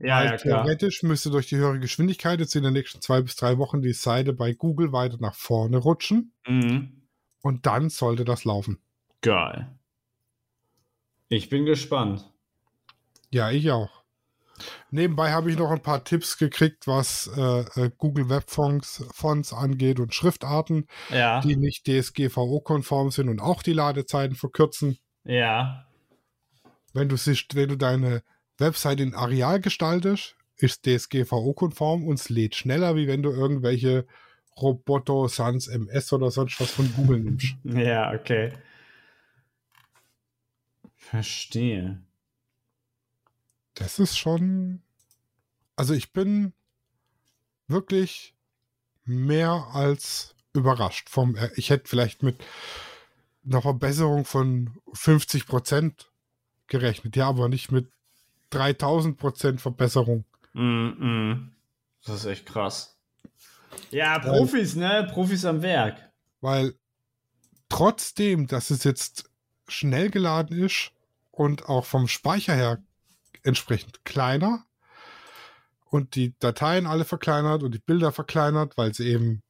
Ja, ja, klar. theoretisch müsste durch die höhere Geschwindigkeit jetzt in den nächsten zwei bis drei Wochen die Seite bei Google weiter nach vorne rutschen Mhm. und dann sollte das laufen. Geil. Ich bin gespannt. Ja, ich auch. Nebenbei habe ich noch ein paar Tipps gekriegt, was äh, äh, Google Web Fonts, Fonts angeht und Schriftarten, Ja. die nicht DSGVO-konform sind und auch die Ladezeiten verkürzen. ja. Wenn du, wenn du deine Website in Areal gestaltest, ist DSGVO-konform und es lädt schneller, wie wenn du irgendwelche Roboto, Sans, MS oder sonst was von Google nimmst. Ja, okay. Verstehe. Das ist schon. Also ich bin wirklich mehr als überrascht. Vom, äh, ich hätte vielleicht mit einer Verbesserung von 50 Prozent gerechnet, ja, aber nicht mit 3000 Prozent Verbesserung. Mm, mm. Das ist echt krass. Ja, Profis, ne? Profis am Werk. Weil trotzdem, dass es jetzt schnell geladen ist und auch vom Speicher her entsprechend kleiner und die Dateien alle verkleinert und die Bilder verkleinert, weil sie eben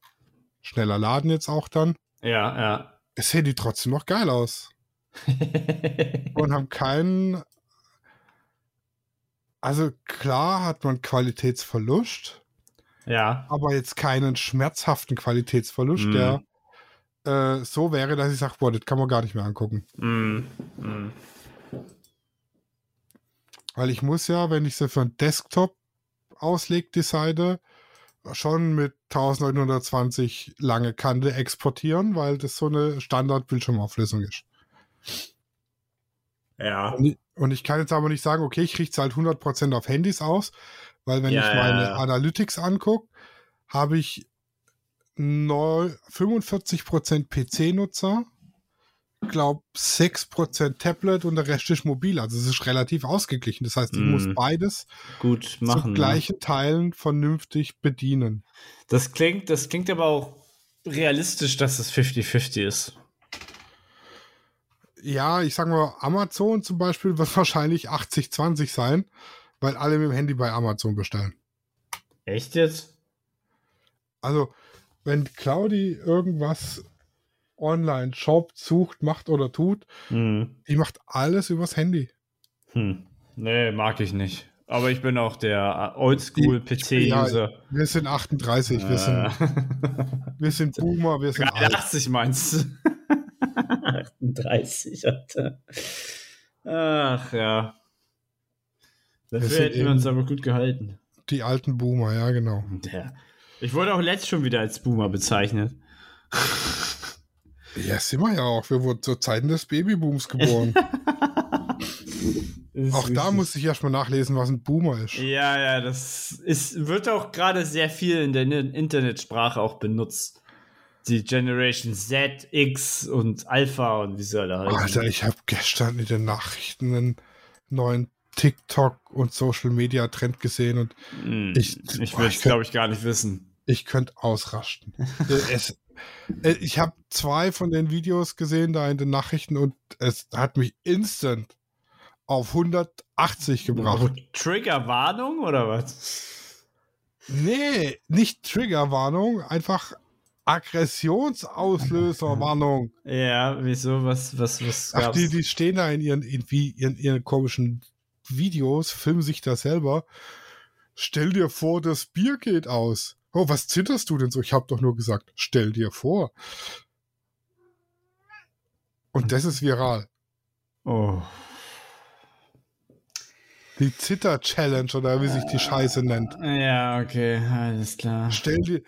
schneller laden jetzt auch dann, Ja, ja. es sehen die trotzdem noch geil aus und haben keinen. Also klar hat man Qualitätsverlust, ja. aber jetzt keinen schmerzhaften Qualitätsverlust, Mhm. der äh, so wäre, dass ich sage, boah, das kann man gar nicht mehr angucken. Mm, mm. Weil ich muss ja, wenn ich sie für einen Desktop auslege, die Seite, schon mit 1920 lange Kante exportieren, weil das so eine Standard-Bildschirmauflösung ist. Ja. Und ich, und ich kann jetzt aber nicht sagen, okay, ich richte es halt 100% auf Handys aus, weil wenn Ja, ich meine ja. Analytics angucke, habe ich neu- 45% PC-Nutzer, glaube 6% Tablet und der Rest ist mobil. Also es ist relativ ausgeglichen. Das heißt, ich Mhm. muss beides Gut zu machen. Ne? gleichen Teilen vernünftig bedienen. Das klingt, das klingt aber auch realistisch, dass es 50-50 ist. Ja, ich sag mal, Amazon zum Beispiel wird wahrscheinlich 80-20 sein, weil alle mit dem Handy bei Amazon bestellen. Echt jetzt? Also, wenn Claudi irgendwas online shoppt, sucht, macht oder tut, Hm. die macht alles übers Handy. Hm. Nee, mag ich nicht. Aber ich bin auch der Oldschool-PC-User. Wir sind 38, wir, sind, wir sind Boomer, wir sind alt. 83 meinst du? 38, Alter. Ach ja. Dafür hätten wir uns aber gut gehalten. Die alten Boomer, ja, genau. Der. Ich wurde auch letzt schon wieder als Boomer bezeichnet. Ja, sind wir ja auch. Wir wurden zu Zeiten des Babybooms geboren. Das auch da muss ich erstmal nachlesen, was ein Boomer ist. Ja, ja, das ist, wird auch gerade sehr viel in der In- Internetsprache auch benutzt. Die Generation Z, X und Alpha und wie sie alle heißen. Alter, ich habe gestern in den Nachrichten einen neuen TikTok und Social Media Trend gesehen und Hm, ich- ich will es, glaube ich, gar nicht wissen. ich könnte ausrasten. Es, ich habe zwei von den Videos gesehen da in den Nachrichten und es hat mich instant auf 180 gebracht. Triggerwarnung oder was? Nee, nicht Triggerwarnung, einfach Aggressionsauslöserwarnung. Ja, wieso? Was, was, was Ach, gab's? die, die stehen da in ihren, in, wie, in ihren komischen Videos, filmen sich da selber. Stell dir vor, das Bier geht aus. Oh, was zitterst du denn so? Ich hab doch nur gesagt, stell dir vor. Und das ist viral. oh. Die Zitter-Challenge oder wie sich die Scheiße nennt. Ja, okay, alles klar. Stell dir,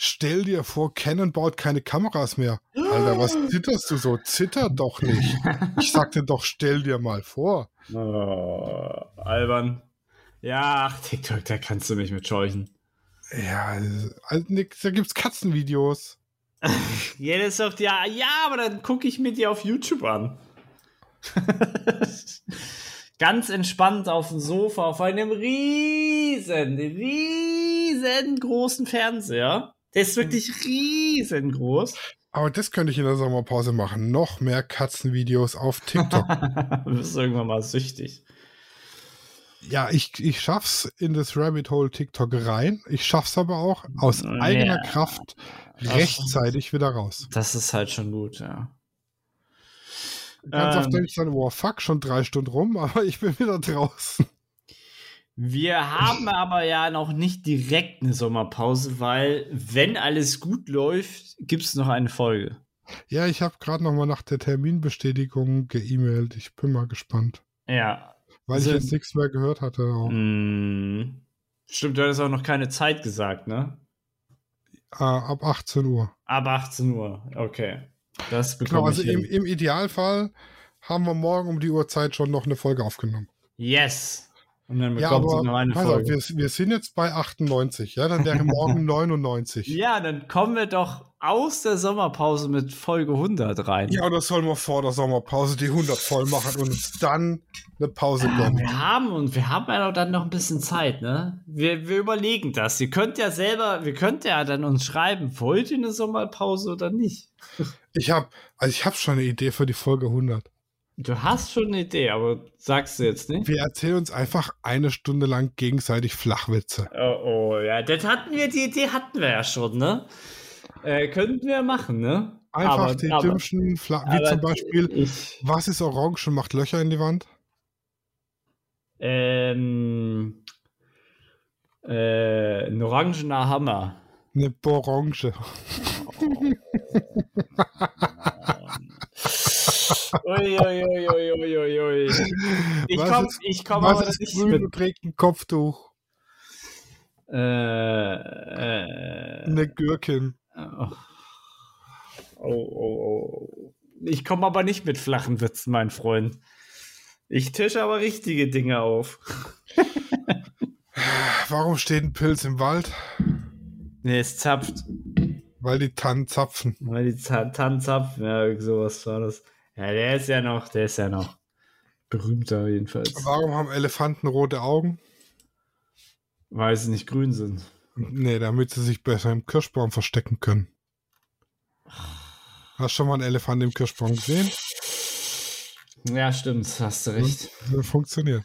Stell dir vor, Canon baut keine Kameras mehr. Alter, was zitterst du so? Zitter doch nicht. Ich sagte doch, stell dir mal vor. Oh, albern. Ja, ach, TikTok, da kannst du mich mit scheuchen. Ja, also, nix, da gibt's Katzenvideos. ja, das ist doch, ja, ja, aber dann gucke ich mir die auf YouTube an. Ganz entspannt auf dem Sofa auf einem riesen, riesengroßen Fernseher. Der ist wirklich riesengroß. Aber das könnte ich in der Sommerpause machen. Noch mehr Katzenvideos auf TikTok. du bist irgendwann mal süchtig. Ja, ich, ich schaff's in das Rabbit Hole TikTok rein. Ich schaff's aber auch aus ja. eigener Kraft rechtzeitig wieder raus. Das ist halt schon gut, ja. Ganz ähm, oft denke ich dann, oh fuck, schon drei Stunden rum, aber ich bin wieder draußen. Wir haben aber ja noch nicht direkt eine Sommerpause, weil wenn alles gut läuft, gibt es noch eine Folge. Ja, ich habe gerade noch mal nach der Terminbestätigung geemailt. Ich bin mal gespannt. Ja. Weil also, ich jetzt nichts mehr gehört hatte. Mm, stimmt, du hattest auch noch keine Zeit gesagt, ne? Uh, ab 18 Uhr. Ab 18 Uhr, okay. Das genau, also im, im Idealfall haben wir morgen um die Uhrzeit schon noch eine Folge aufgenommen. Yes. Und dann bekommt ja, aber, noch eine Folge. Auf, wir, wir, sind jetzt bei 98, ja, dann wäre morgen 99. Ja, dann kommen wir doch aus der Sommerpause mit Folge 100 rein. Ja, oder sollen wir vor der Sommerpause die 100 voll machen und uns dann eine Pause ja, gönnen? Wir haben und wir haben ja dann noch ein bisschen Zeit, ne? Wir, wir überlegen das. Ihr könnt ja selber, wir könnt ja dann uns schreiben, wollt ihr eine Sommerpause oder nicht? Ich habe, also ich habe schon eine Idee für die Folge 100. Du hast schon eine Idee, aber sagst du jetzt nicht? Wir erzählen uns einfach eine Stunde lang gegenseitig Flachwitze. Oh, oh ja, das hatten wir, die Idee hatten wir ja schon, ne? Äh, könnten wir machen, ne? Einfach aber, die aber, dümmsten Flach wie zum Beispiel, ich, was ist orange und macht Löcher in die Wand? Ähm, äh, ein orangener Hammer. Eine Borange. Oh. Uiuiuiuiui. Ich komme ich komm aber ist nicht grün mit. trägt ein Kopftuch. Äh, äh, Eine Gürkin. Oh. Oh, oh, oh. Ich komme aber nicht mit flachen Witzen, mein Freund. Ich tische aber richtige Dinge auf. Warum steht ein Pilz im Wald? Nee, es zapft. Weil die Tannen zapfen. Weil die Tannen zapfen, ja, sowas war das. Ja, der ist ja noch, der ist ja noch berühmter jedenfalls. Warum haben Elefanten rote Augen? Weil sie nicht grün sind. Nee, damit sie sich besser im Kirschbaum verstecken können. Hast du schon mal einen Elefant im Kirschbaum gesehen? Ja, stimmt, hast du recht. Und, funktioniert.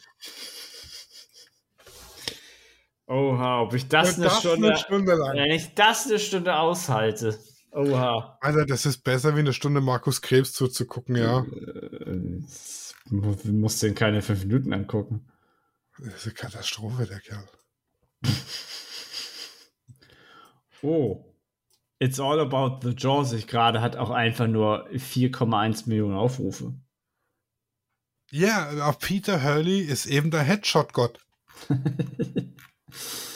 Oha, ob ich das, eine, das Stunde, eine Stunde lang. Wenn ich das eine Stunde aushalte. Oha. Alter, das ist besser, wie eine Stunde Markus Krebs zuzugucken, ja. Äh, du musst den keine fünf Minuten angucken. Das ist eine Katastrophe, der Kerl. oh. It's All About the Jaws ich gerade hat auch einfach nur 4,1 Millionen Aufrufe. Ja, auch Peter Hurley ist eben der Headshot-Gott.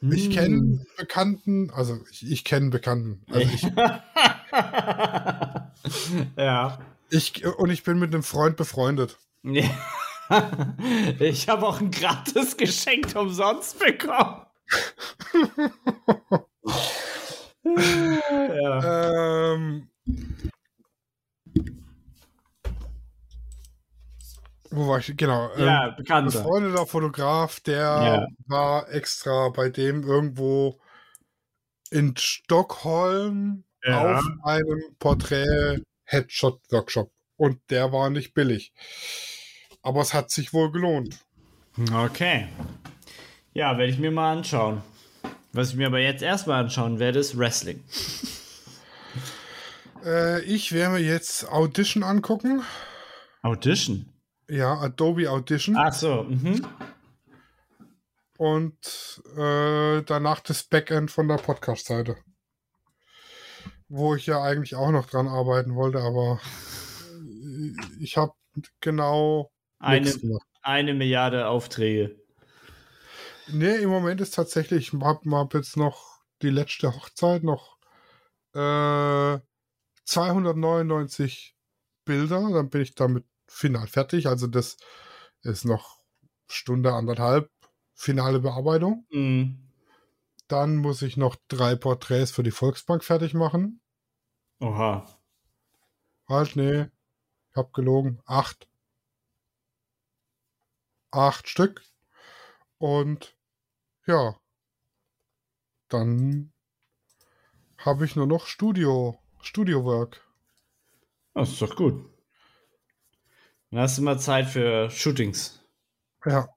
Ich kenne hm. Bekannten, also ich, ich kenne Bekannten. Also ich, ja. Ich, und ich bin mit einem Freund befreundet. ich habe auch ein gratis Geschenk umsonst bekommen. ja. ähm, Wo war ich? Genau. Ja, ähm, bekannter. Befreundeter Fotograf, der ja. war extra bei dem irgendwo in Stockholm ja. auf einem Porträt-Headshot-Workshop. Und der war nicht billig. Aber es hat sich wohl gelohnt. Okay. Ja, werde ich mir mal anschauen. Was ich mir aber jetzt erstmal anschauen werde, ist Wrestling. Äh, ich werde mir jetzt Audition angucken. Audition? Ja, Adobe Audition. Ach so. Mhm. Und äh, danach das Backend von der Podcast-Seite. Wo ich ja eigentlich auch noch dran arbeiten wollte, aber ich habe genau eine, eine Milliarde Aufträge. Nee, im Moment ist tatsächlich, ich habe hab jetzt noch die letzte Hochzeit noch äh, 299 Bilder, dann bin ich damit final fertig. Also das ist noch Stunde, anderthalb finale Bearbeitung. Mhm. Dann muss ich noch drei Porträts für die Volksbank fertig machen. Oha. Halt, nee. Ich hab gelogen. Acht. Acht Stück. Und ja. Dann habe ich nur noch Studio. Studio Work. Das ist doch gut. Dann hast du mal Zeit für Shootings. Ja.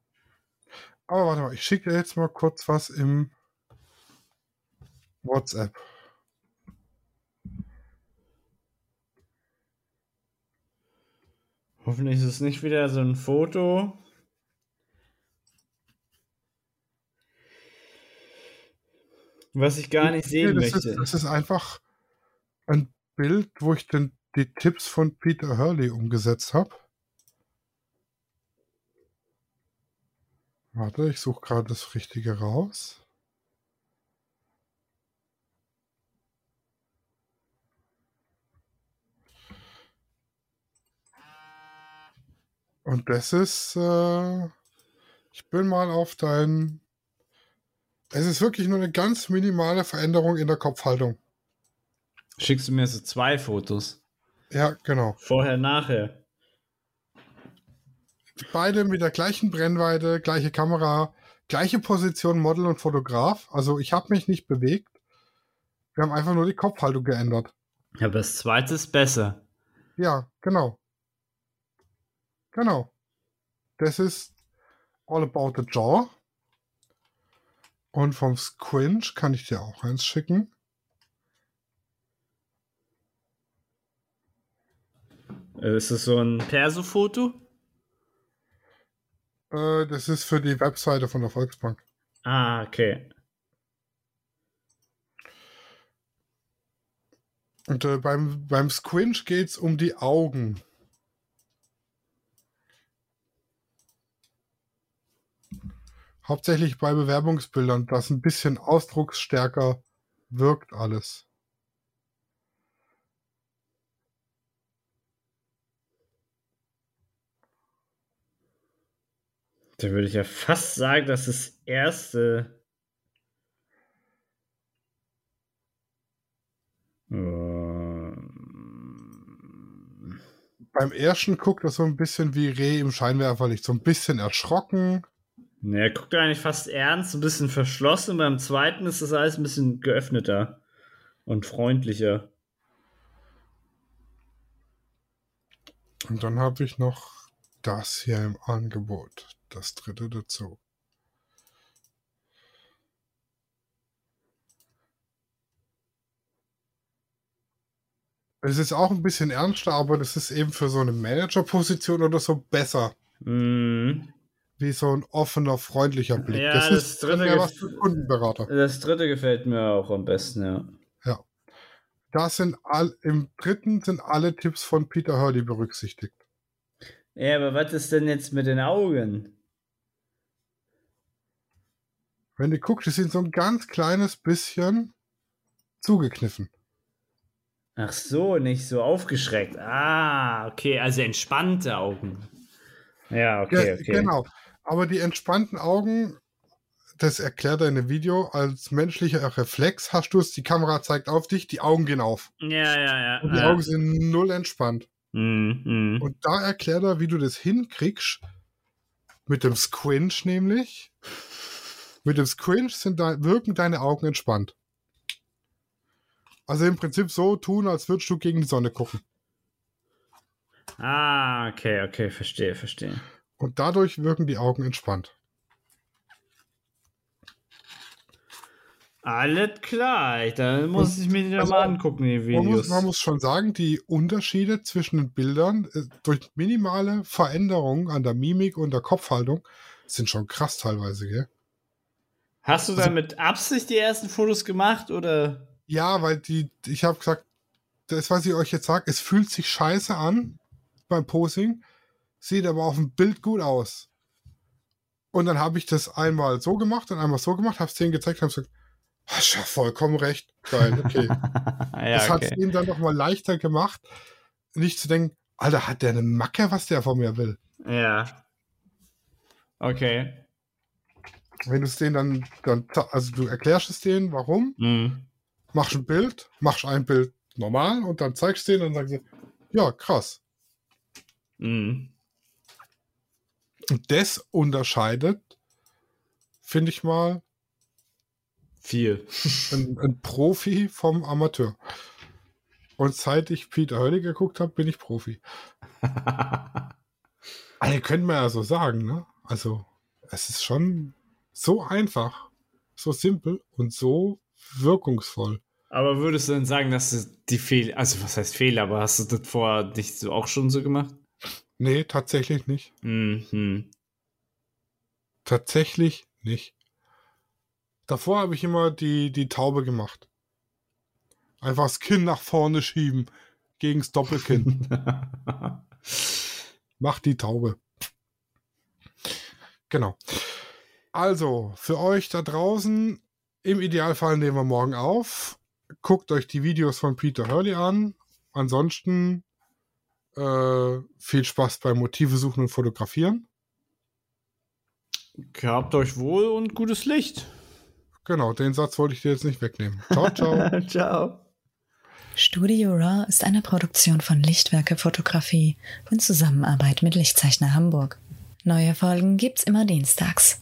Aber warte mal, ich schicke dir jetzt mal kurz was im WhatsApp. Hoffentlich ist es nicht wieder so ein Foto. Was ich gar nicht sehen Nee, das, möchte. ist, das ist einfach ein Bild, wo ich den, die Tipps von Peter Hurley umgesetzt habe. Warte, ich suche gerade das Richtige raus. Und das ist, äh, ich bin mal auf dein, es ist wirklich nur eine ganz minimale Veränderung in der Kopfhaltung. Schickst du mir so zwei Fotos? Ja, genau. Vorher, nachher. Beide mit der gleichen Brennweite, gleiche Kamera, gleiche Position, Model und Fotograf. Also ich habe mich nicht bewegt. Wir haben einfach nur die Kopfhaltung geändert. Aber das zweite ist besser. Ja, genau. Genau. Das ist All About the Jaw. Und vom Squinch kann ich dir auch eins schicken. Äh, Ist das so ein Perso-Foto? Äh, das ist für die Webseite von der Volksbank. Ah, okay. Und äh, beim, beim Squinch geht es um die Augen. Hauptsächlich bei Bewerbungsbildern, das ein bisschen ausdrucksstärker wirkt alles. Da würde ich ja fast sagen, dass das erste. Ähm, Beim ersten guckt das so ein bisschen wie Reh im Scheinwerferlicht, so ein bisschen erschrocken. Ne, er guckt eigentlich fast ernst, ein bisschen verschlossen. Beim zweiten ist das alles ein bisschen geöffneter und freundlicher. Und dann habe ich noch das hier im Angebot, das dritte dazu. Es ist auch ein bisschen ernster, aber das ist eben für so eine Managerposition oder so besser. Mhm. Wie so ein offener, freundlicher Blick. Ja, das, das ist dritte mehr was für Kundenberater. Das dritte gefällt mir auch am besten, ja. Da sind all, im dritten sind alle Tipps von Peter Hurley berücksichtigt. Ja, aber was ist denn jetzt mit den Augen? Wenn du guckst, die sind so ein ganz kleines bisschen zugekniffen. Ach so, nicht so aufgeschreckt. Ah, okay, also entspannte Augen. Ja, okay, okay. Genau. Aber die entspannten Augen, das erklärt er in dem Video, als menschlicher Reflex hast du es, die Kamera zeigt auf dich, die Augen gehen auf. Ja, ja, ja. Und die ja. Augen sind null entspannt. Mhm. Und da erklärt er, wie du das hinkriegst. Mit dem Squinch nämlich. Mit dem Squinch sind da, wirken deine Augen entspannt. Also im Prinzip so tun, als würdest du gegen die Sonne gucken. Ah, okay, okay, verstehe, verstehe. Und dadurch wirken die Augen entspannt. Alles klar, dann muss ich mir die also, mal angucken, die Man muss, Videos. man muss schon sagen, die Unterschiede zwischen den Bildern äh, durch minimale Veränderungen an der Mimik und der Kopfhaltung sind schon krass teilweise, gell? Hast du also- dann mit Absicht die ersten Fotos gemacht oder? Ja, weil die, ich habe gesagt, das, was ich euch jetzt sage, es fühlt sich scheiße an beim Posing, sieht aber auf dem Bild gut aus. Und dann habe ich das einmal so gemacht und einmal so gemacht, habe es denen gezeigt, habe gesagt, Hast ja vollkommen recht. Geil, okay. ja, das hat okay. es ihm dann noch mal leichter gemacht, nicht zu denken, Alter, hat der eine Macke, was der von mir will. Ja. Okay. Wenn du es denen dann, dann, also du erklärst es denen, warum, Mhm. machst ein Bild, machst ein Bild normal und dann zeigst du denen und dann sagen sie, ja, krass. Mhm. Und das unterscheidet, finde ich mal, Viel. ein, ein Profi vom Amateur. Und seit ich Peter Hölli geguckt habe, bin ich Profi. Also, könnte man ja so sagen, ne? Also, es ist schon so einfach, so simpel und so wirkungsvoll. aber würdest du denn sagen, dass du die Fehler, also was heißt Fehler, aber hast du das vorher nicht so auch schon so gemacht? Nee, tatsächlich nicht. Mhm. Tatsächlich nicht. Davor habe ich immer die, die Taube gemacht. Einfach das Kinn nach vorne schieben. Gegens Doppelkinn. Mach die Taube. Genau. Also, für euch da draußen, im Idealfall nehmen wir morgen auf. Guckt euch die Videos von Peter Hurley an. Ansonsten äh, viel Spaß beim Motive suchen und fotografieren. Gehabt euch wohl und gutes Licht. Genau, den Satz wollte ich dir jetzt nicht wegnehmen. Ciao, ciao. Ciao. Studio Raw ist eine Produktion von Lichtwerke Fotografie in Zusammenarbeit mit Lichtzeichner Hamburg. Neue Folgen gibt's immer dienstags.